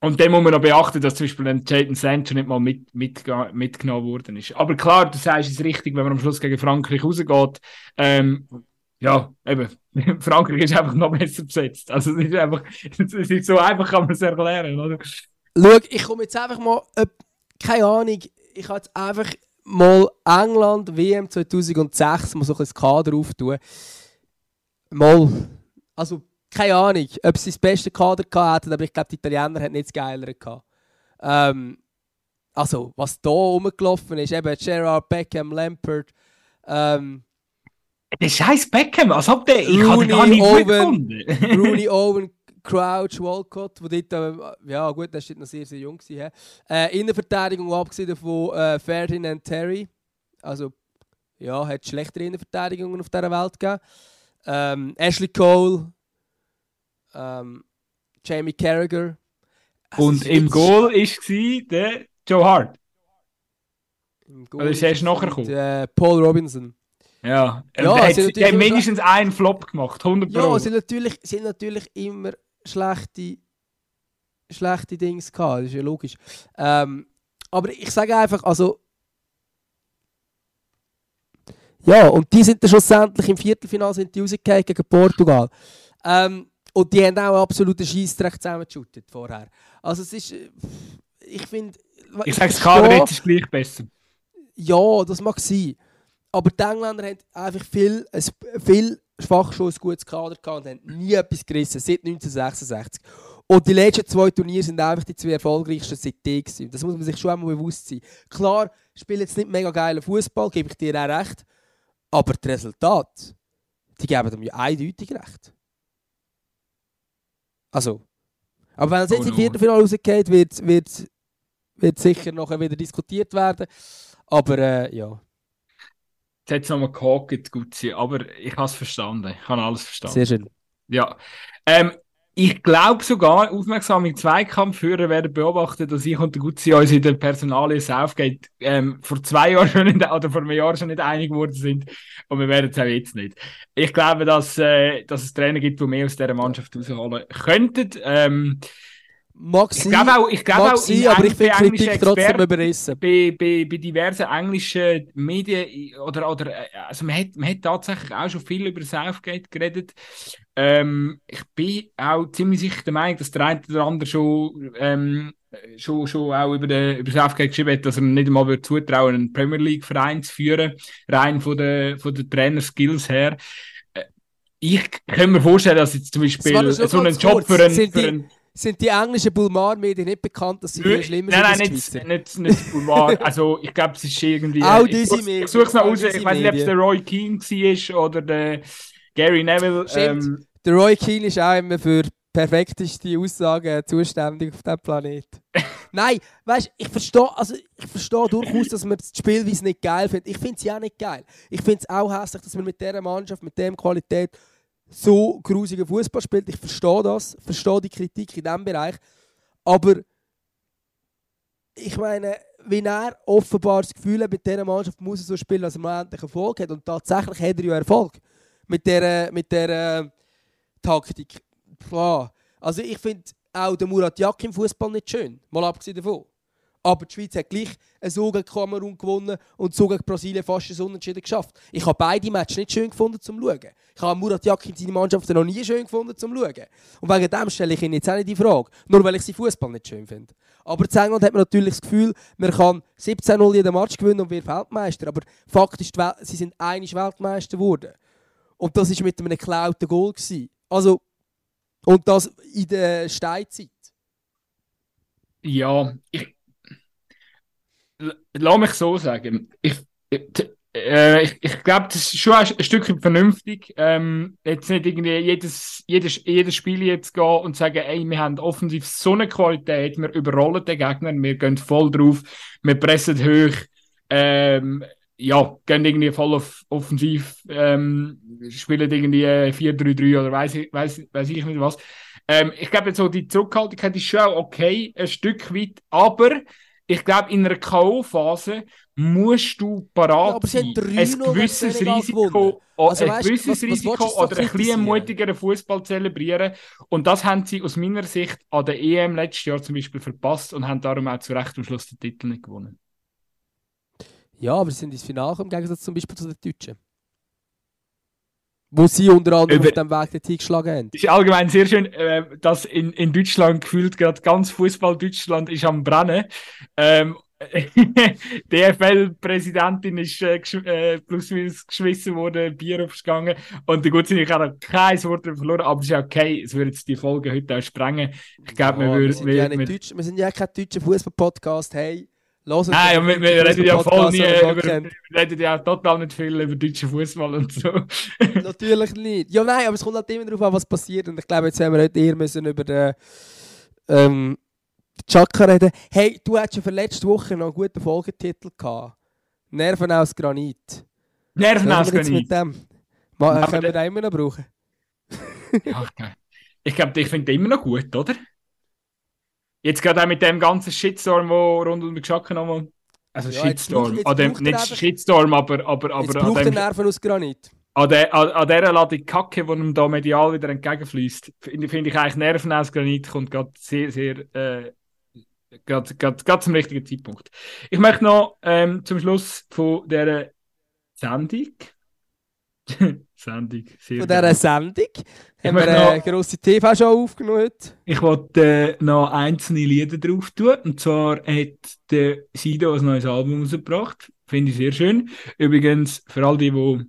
und dann muss man noch beachten, dass zum Beispiel ein Jadon Sancho nicht mal mit, mit, mitgenommen worden ist. Aber klar, du sagst es richtig, wenn man am Schluss gegen Frankreich rausgeht. Ähm, ja, eben, Frankreich ist einfach noch besser besetzt. Also es ist einfach, es ist so einfach, kann man es erklären, oder? Schau, ich komme jetzt einfach mal, keine Ahnung, ich habe jetzt einfach mal England WM 2006 mal so ein Kader auftun. Mal, also keine Ahnung, ob sie das beste Kader gehabt hätten, aber ich glaube, die Italiener hätten nicht das Geilere gehabt. Ähm, also, was da rumgelaufen ist, eben Gerard, Beckham, Lampard, ähm, Der scheiß Beckham, als ob der, ich habe den gar Rooney, nicht Owen. Rooney, Owen, Crouch, Walcott, wo dort, äh, ja gut, der war noch sehr, sehr jung. Gewesen, äh, Innenverteidigung abgesehen von äh, Ferdinand Terry. Also, ja, hat schlechtere Innenverteidigungen auf dieser Welt gegeben. Ähm, Ashley Cole, ähm, Jamie Carragher. Also, Und im Goal war der Joe Hart. Im Oder ist er erst nachher gekommen? Äh, Paul Robinson. Ja, Ja, der hat, der mindestens einen Flop gemacht, 100 Pro. Ja, sie haben natürlich, haben natürlich immer schlechte, schlechte Dings gehabt, das ist ja logisch. Ähm, aber ich sage einfach, also. Ja, und die sind dann schlussendlich im Viertelfinale sind die gegen Portugal. Ähm, und die haben auch einen absoluten Scheissdreck zusammengeschüttet vorher. Also es ist. äh, Ich finde. ich sage, das Kader ist gleich besser. ja, das mag sein. Aber die Engländer haben einfach viel, viel schon ein gutes Kader gehabt und haben nie etwas gerissen, seit 1966. Und die letzten zwei Turniere sind einfach die zwei erfolgreichsten seitdem gewesen. Das muss man sich schon einmal bewusst sein. Klar, spielen jetzt nicht mega geilen Fußball, gebe ich dir auch recht. Aber das Resultat, die geben ihm ja eindeutig recht. Also, aber wenn es jetzt Oh im. Viertelfinale rausgeht, wird, wird, wird sicher nachher wieder diskutiert werden. Aber äh, ja, Jetzt hat es nochmal gehakt, gut sein, aber ich habe es verstanden. Ich habe alles verstanden. sehr schön. Ja. Ähm, ich glaube sogar, aufmerksame Zweikampfführer werden beobachten, dass ich und der Gutzi uns in der Personalie Southgate ähm, vor zwei Jahren schon nicht, oder vor einem Jahr schon nicht einig geworden sind. Und wir werden es auch jetzt nicht. Ich glaube, dass, äh, dass es Trainer gibt, die mehr aus dieser Mannschaft rausholen könnten. Ähm, Mag ich sein, glaube auch, ich glaube auch sein in aber ich finde Kritik trotzdem überrissen. bei, bei, bei diversen englischen Medien oder, oder äh, also man hat, man hat tatsächlich auch schon viel über Southgate geredet. Ähm, ich bin auch ziemlich sicher der Meinung, dass der eine oder andere schon, ähm, schon, schon auch über, den, über Southgate geschrieben hat, dass er nicht einmal würde zutrauen einen Premier League Verein zu führen, rein von den, von den Trainer-Skills her. Äh, Ich kann mir vorstellen, dass jetzt zum Beispiel so einen Job kurz. für einen Sind die englischen Bulmar-Medien nicht bekannt, dass sie viel schlimmer nein, nein, sind nicht, als die Schweizer? nicht, nicht Boulevard. Also, ich glaube, es ist irgendwie. Auch ich diese Medien, Ich suche es noch raus. Ich weiß nicht, ob es der Roy Keane war oder der Gary Neville. Ähm, Der Roy Keane ist auch immer für perfekteste Aussagen zuständig auf diesem Planet. Nein, weißt du, ich verstehe also, ich verstehe durchaus, dass man das Spielweise nicht geil findet. Ich finde es ja auch nicht geil. Ich finde es auch hässlich, dass man mit dieser Mannschaft, mit dieser Qualität so grusigen Fußball spielt. Ich verstehe das, verstehe die Kritik in diesem Bereich. Aber ich meine, wenn er offenbar das Gefühl hat, mit dieser Mannschaft muss er so spielen, dass er endlich Erfolg hat. Und tatsächlich hat er ja Erfolg mit dieser, mit dieser Taktik. Klar. Also ich finde auch den Murat Yak im Fußball nicht schön. Mal abgesehen davon. Aber die Schweiz hat gleich so gegen Kamerun gewonnen und so gegen Brasilien fast ein Unentschieden geschafft. Ich habe beide Matches nicht schön gefunden zum Schauen. Ich habe Murat Yakin seine Mannschaft noch nie schön gefunden zum Schauen. Und wegen dem stelle ich ihn jetzt auch nicht die Frage. Nur weil ich seinen Fußball nicht schön finde. Aber in England hat man natürlich das Gefühl, man kann 17-0 jeden Match gewinnen und wird Weltmeister. Aber Fakt Wel- sie sind einig Weltmeister geworden. Und das war mit einem geklauten Goal. Gewesen. Also, und das in der Steinzeit. ja, ich. Lass mich so sagen. Ich, ich, äh, ich, ich glaube, das ist schon ein, Stückchen vernünftig. Ähm, jetzt nicht irgendwie jedes, jedes, jedes Spiel jetzt gehen und sagen, ey, wir haben offensiv so eine Qualität, wir überrollen den Gegner, wir gehen voll drauf, wir pressen hoch. Ähm, ja, gehen irgendwie voll auf offensiv, ähm, spielen irgendwie äh, 4-3-3 oder weiß ich, weiß, weiß ich nicht was. Ähm, ich glaube, so die Zurückhaltung ist schon auch okay, ein Stück weit, aber ich glaube, in einer K.O.-Phase musst du Ja, parat aber sie sein, haben 3-0 ein gewisses Risiko, Also ein weißt, gewisses was- Risiko oder ein bisschen mutigeren Fußball zelebrieren. Und das haben sie aus meiner Sicht an der EM letztes Jahr zum Beispiel verpasst und haben darum auch zu Recht am Schluss den Titel nicht gewonnen. Ja, aber sie sind ins Finale gekommen, im Gegensatz zum Beispiel zu den Deutschen. Wo sie unter anderem Über- auf dem Weg dorthin geschlagen haben. Es ist allgemein sehr schön, äh, dass in, in Deutschland gefühlt gerade ganz Fußball Deutschland ist am Brennen. Ähm, DFL-Präsidentin ist äh, äh, plus minus geschmissen worden, Bier aufgegangen und der Gutsein, ich habe kein Wort verloren, aber es ist okay, es würde jetzt die Folge heute auch sprengen. Ich glaube, Ja, wir wir, sind wir- ja nicht wir- Deutsch, wir sind ja kein deutscher Fußball-Podcast. Hey, los Nein, wir, wir reden ja voll nie über, wir reden ja total nicht viel über deutschen Fußball und so. Natürlich nicht. Ja, nein, aber es kommt halt immer darauf an, was passiert. Und ich glaube, jetzt haben wir heute eher müssen über den ähm, Chaka reden. Hey, du hattest ja für letzte Woche noch einen guten Folgetitel gehabt. Nerven aus Granit. Nerven wir jetzt mit dem? Ma, Aber können wir den immer noch brauchen? Ja, okay. Ich glaube, ich finde den immer noch gut, oder? Jetzt gerade auch mit dem ganzen Shitstorm, wo rund um den Geschacken nochmal. Also Ja, jetzt Shitstorm. braucht- jetzt an dem, nicht einfach- Shitstorm, aber, aber, Jetzt aber an, braucht er dem, Nerven aus Granit. an, der, an, an dieser Ladung Kacke, die ihm da medial wieder entgegenfließt, finde finde ich eigentlich Nerven aus Granit kommt gerade sehr, sehr. Äh, gerade zum richtigen Zeitpunkt. Ich möchte noch ähm, zum Schluss von dieser Sendung. Sendung, sehr Von gut. dieser Sendung haben wir eine noch- grosse TV-Show aufgenommen heute. Ich wollte äh, noch einzelne Lieder drauf tun. Und zwar hat der Sido ein neues Album rausgebracht. Finde ich sehr schön. Übrigens, für all die, wo,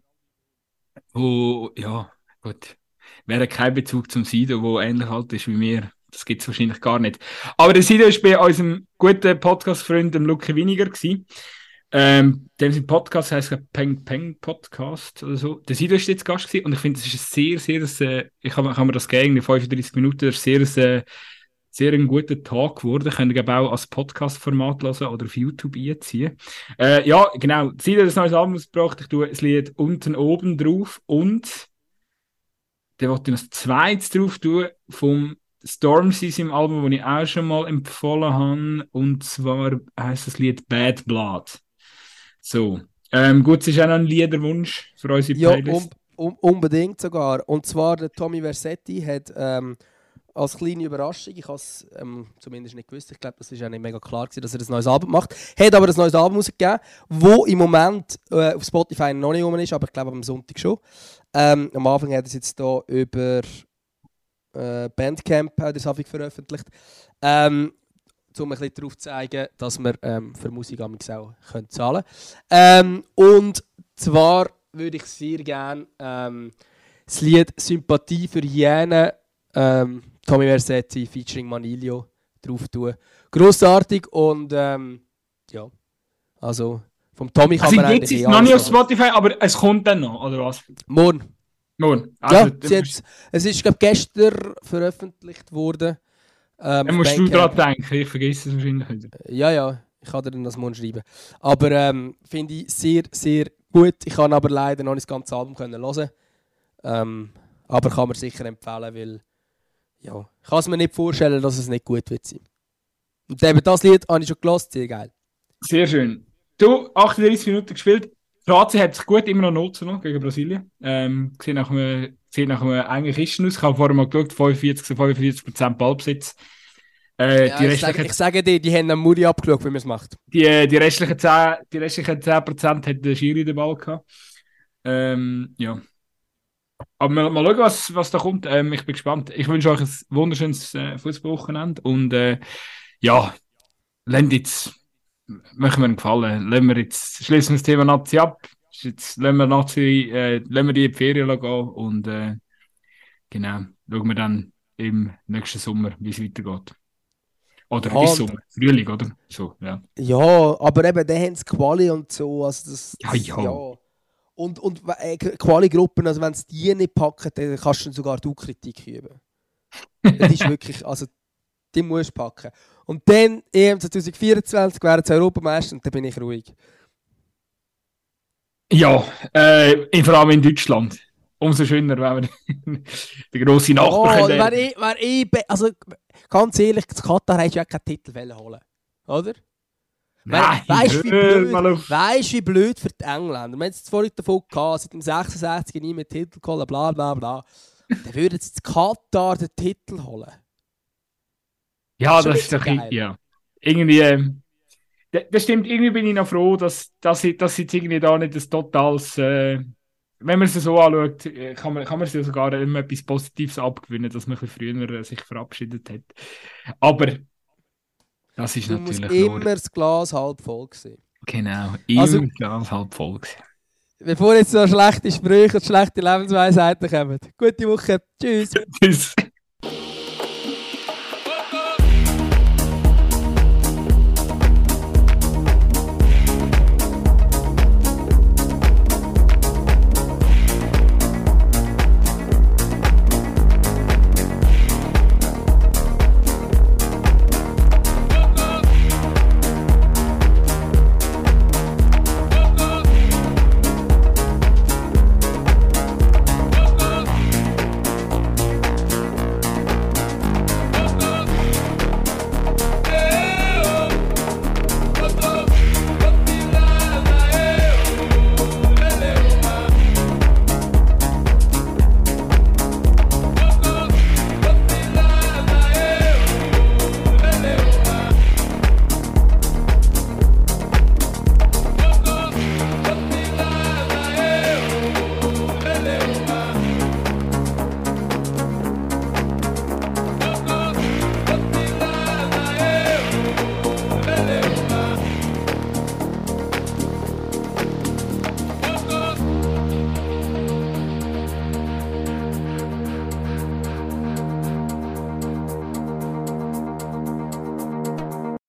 wo ja, gut, wer hat keinen Bezug zum Sido, wo ähnlich alt ist wie mir. Das gibt es wahrscheinlich gar nicht. Aber der Sido war bei unserem guten Podcast-Freund, dem Luke Winiger, gewesen. Ähm, dem Podcast heißt Peng Peng Podcast oder so. Der Sido ist jetzt Gast gewesen und ich finde, das ist ein sehr, sehr, äh, ich habe hab mir das gegeben, in 35 Minuten, das sehr, sehr, sehr ein guter Tag geworden. Könnt ihr auch als Podcast-Format hören oder auf YouTube einziehen. Äh, ja, genau. Sido hat ein neues Album gebracht. Ich tue das Lied unten oben drauf und der wollte ich noch zweites drauf tun vom Stormzy im Album, das ich auch schon mal empfohlen habe. Und zwar heißt das Lied Bad Blood. So. Ähm, gut, es ist auch noch ein Liederwunsch für unsere Ja, Playlist. un, un, unbedingt sogar. Und zwar der Tommy Versetti hat ähm, als kleine Überraschung, ich habe es ähm, zumindest nicht gewusst, ich glaube, das ist auch nicht mega klar gewesen, dass er ein neues Album macht, hat aber ein neues Album rausgegeben, wo im Moment äh, auf Spotify noch nicht rum ist, aber ich glaube am Sonntag schon. Ähm, am Anfang hat er es jetzt hier über äh, Bandcamp hat er veröffentlicht. Ähm, um ein bisschen darauf zu zeigen, dass wir ähm, für Musik amigs auch können zahlen können. Ähm, und zwar würde ich sehr gerne ähm, das Lied Sympathie für Hyänen, ähm, Tommy Versetti featuring Manilio, drauf tun. Grossartig und ähm, ja, also vom Tommy kann Also man jetzt eigentlich ist eh es noch nicht auf. Spotify, aber es kommt dann noch, oder was? Morgen. Ja, also, hat's- es ist glaube gestern veröffentlicht worden. Ähm, dann musst auf du Bandcamp. dran denken, ich vergesse es wahrscheinlich wieder. Ja, ja, ich kann dir dann das morgen schreiben. Aber ähm, finde ich sehr, sehr gut. Ich kann aber leider noch nicht das ganze Album können hören. Ähm, aber kann man sicher empfehlen, weil ja, ich kann es mir nicht vorstellen, dass es nicht gut wird sein. Und eben das Lied habe ich schon gelassen, sehr geil. Sehr schön. Du, 38 Minuten gespielt. Kroatien hat sich gut immer noch 0 zu 0 gegen Brasilien. Ähm, sieht nach einem, sieht nach einem engen Kisten aus. Ich habe vorher mal geschaut, 45 zu 45 Prozent Ballbesitz. Äh, Ja, die, ich, sage, ich sage dir, die haben am Muri abgeschaut, wie man es macht. die, äh, die, restlichen 10, die restlichen 10 Prozent hat der Schiri den Ball gehabt. Ähm, ja. Aber mal, mal schauen, was, was da kommt. Ähm, ich bin gespannt. Ich wünsche euch ein wunderschönes äh, Fußballwochenende und äh, ja, lernt jetzt, machen wir einen Gefallen. Lassen wir jetzt, schließen wir das Thema Nazi ab. Jetzt lassen wir Nazi, äh, lassen wir die in die Ferien gehen und äh, genau, schauen wir dann im nächsten Sommer, wie es weitergeht. Oder Ja, und- Sommer, Frühling, oder? So, ja. Ja, aber eben, dann haben sie Quali und so. Also das, Ja, das, ja. Und, und äh, Quali-Gruppen, also wenn es die nicht packen, dann kannst du sogar du Kritik üben. das ist wirklich, also die musst du packen. Und dann, EM 2024, wären sie Europameister und dann bin ich ruhig. Ja, äh, vor allem in Deutschland. Umso schöner, wenn wir den grossen Oh, Nachbar können. wär ich, wär ich, also ganz ehrlich, das Katar hast du ja keinen Titel holen. Oder? Nein, weißt du, wie blöd, weißt, wie blöd für die Engländer? Wir haben es vorhin davon gehabt, seit dem 66 nie mehr Titel geholt, bla bla bla. Dann würden sie das Katar den Titel holen. Ja, das ist doch ja. Irgendwie, ähm, das stimmt, irgendwie bin ich noch froh, dass, dass, ich, dass jetzt irgendwie da nicht das totales, äh, wenn man es so anschaut, äh, kann man, kann man sich ja sogar immer etwas Positives abgewinnen, dass man ein bisschen früher äh, sich verabschiedet hat. Aber das ist Du musst natürlich immer nur, das Glas halb voll sehen. genau, immer Also- ganz halb voll gewesen. Bevor jetzt so schlechte Sprüche und schlechte Lebensweisheiten kommen. Gute Woche. Tschüss. Tschüss.